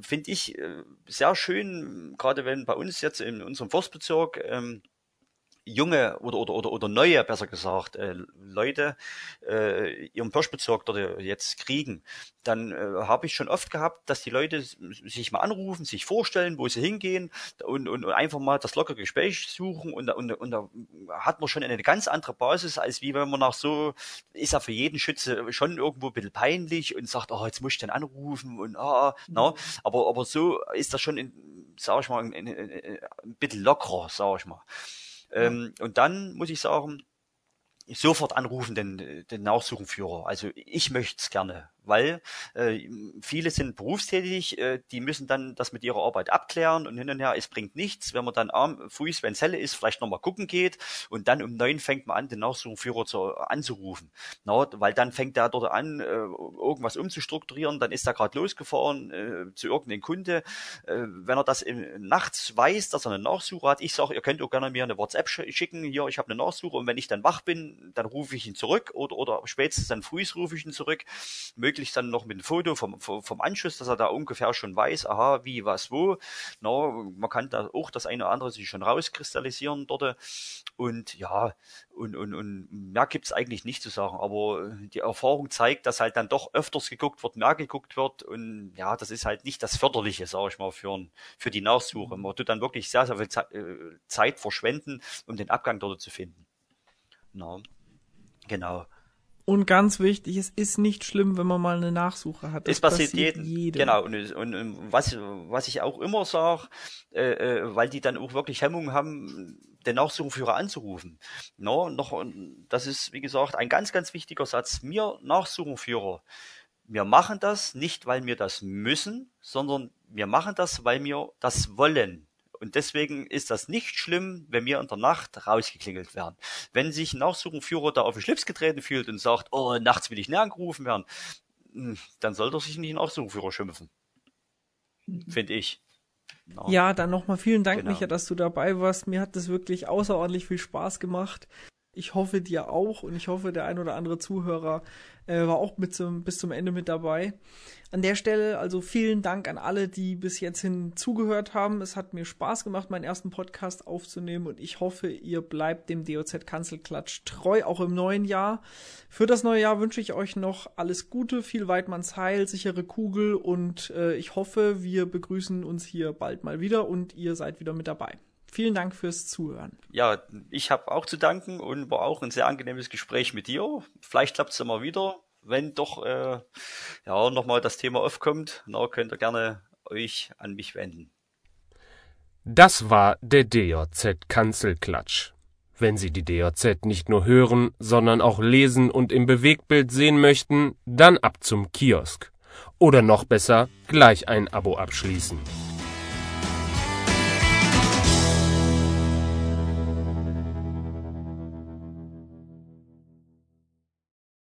finde ich äh, sehr schön, gerade wenn bei uns jetzt in unserem Forstbezirk ähm, junge oder, oder, oder, oder neue, besser gesagt, äh, Leute äh, ihren Pirschbezirk dort jetzt kriegen, dann äh, habe ich schon oft gehabt, dass die Leute sich mal anrufen, sich vorstellen, wo sie hingehen und, und, und einfach mal das lockere Gespräch suchen und, und, und da hat man schon eine ganz andere Basis, als wie wenn man nach so, ist ja für jeden Schütze schon irgendwo ein bisschen peinlich und sagt, oh, jetzt muss ich den anrufen und ah, mhm. na, aber, aber so ist das schon, in, sag ich mal, ein, ein, ein bisschen lockerer, sag ich mal. Ähm, und dann muss ich sagen, sofort anrufen den, den Nachsuchenführer. Also ich möchte es gerne weil äh, viele sind berufstätig, äh, die müssen dann das mit ihrer Arbeit abklären und hin und her, es bringt nichts, wenn man dann arm, früh, wenn es helle ist, vielleicht nochmal gucken geht und dann um neun fängt man an, den Nachsuchenführer zu, anzurufen. Na, weil dann fängt der dort an, äh, irgendwas umzustrukturieren, dann ist er gerade losgefahren äh, zu irgendeinem Kunde. Äh, wenn er das im, nachts weiß, dass er eine Nachsuche hat, ich sage, ihr könnt auch gerne mir eine WhatsApp schicken, hier, ich habe eine Nachsuche und wenn ich dann wach bin, dann rufe ich ihn zurück oder, oder spätestens dann früh rufe ich ihn zurück. Möglichst möglichst dann noch mit einem Foto vom, vom Anschluss, dass er da ungefähr schon weiß, aha, wie, was, wo. Na, man kann da auch das eine oder andere sich schon rauskristallisieren dort. Und ja, und, und, und mehr gibt's eigentlich nicht zu sagen. Aber die Erfahrung zeigt, dass halt dann doch öfters geguckt wird, mehr geguckt wird. Und ja, das ist halt nicht das Förderliche, sage ich mal, für, für die Nachsuche. Man tut dann wirklich sehr, sehr viel äh, Zeit verschwenden, um den Abgang dort zu finden. Na, genau. Und ganz wichtig, es ist nicht schlimm, wenn man mal eine Nachsuche hat. Es passiert, passiert jedem. jedem. Genau. Und, und, und, was, was ich auch immer sage, äh, äh, weil die dann auch wirklich Hemmung haben, den Nachsuchenführer anzurufen. No, noch, das ist, wie gesagt, ein ganz, ganz wichtiger Satz. Mir Nachsuchenführer, wir machen das nicht, weil wir das müssen, sondern wir machen das, weil wir das wollen. Und deswegen ist das nicht schlimm, wenn wir in der Nacht rausgeklingelt werden. Wenn sich ein Nachsuchenführer da auf den Schlips getreten fühlt und sagt, oh, nachts will ich näher angerufen werden, hm, dann sollte er sich nicht Nachsuchenführer schimpfen. Finde ich. No. Ja, dann nochmal vielen Dank, genau. Micha, dass du dabei warst. Mir hat das wirklich außerordentlich viel Spaß gemacht. Ich hoffe dir auch und ich hoffe, der ein oder andere Zuhörer äh, war auch mit zum, bis zum Ende mit dabei. An der Stelle also vielen Dank an alle, die bis jetzt hin zugehört haben. Es hat mir Spaß gemacht, meinen ersten Podcast aufzunehmen und ich hoffe, ihr bleibt dem DOZ Kanzelklatsch treu, auch im neuen Jahr. Für das neue Jahr wünsche ich euch noch alles Gute, viel Weidmanns Heil, sichere Kugel und äh, ich hoffe, wir begrüßen uns hier bald mal wieder und ihr seid wieder mit dabei. Vielen Dank fürs Zuhören. Ja, ich habe auch zu danken und war auch ein sehr angenehmes Gespräch mit dir. Vielleicht klappt es immer wieder. Wenn doch äh, ja nochmal das Thema aufkommt, na, könnt ihr gerne euch an mich wenden. Das war der DJZ Kanzelklatsch. Wenn Sie die DJZ nicht nur hören, sondern auch lesen und im Bewegtbild sehen möchten, dann ab zum Kiosk. Oder noch besser, gleich ein Abo abschließen.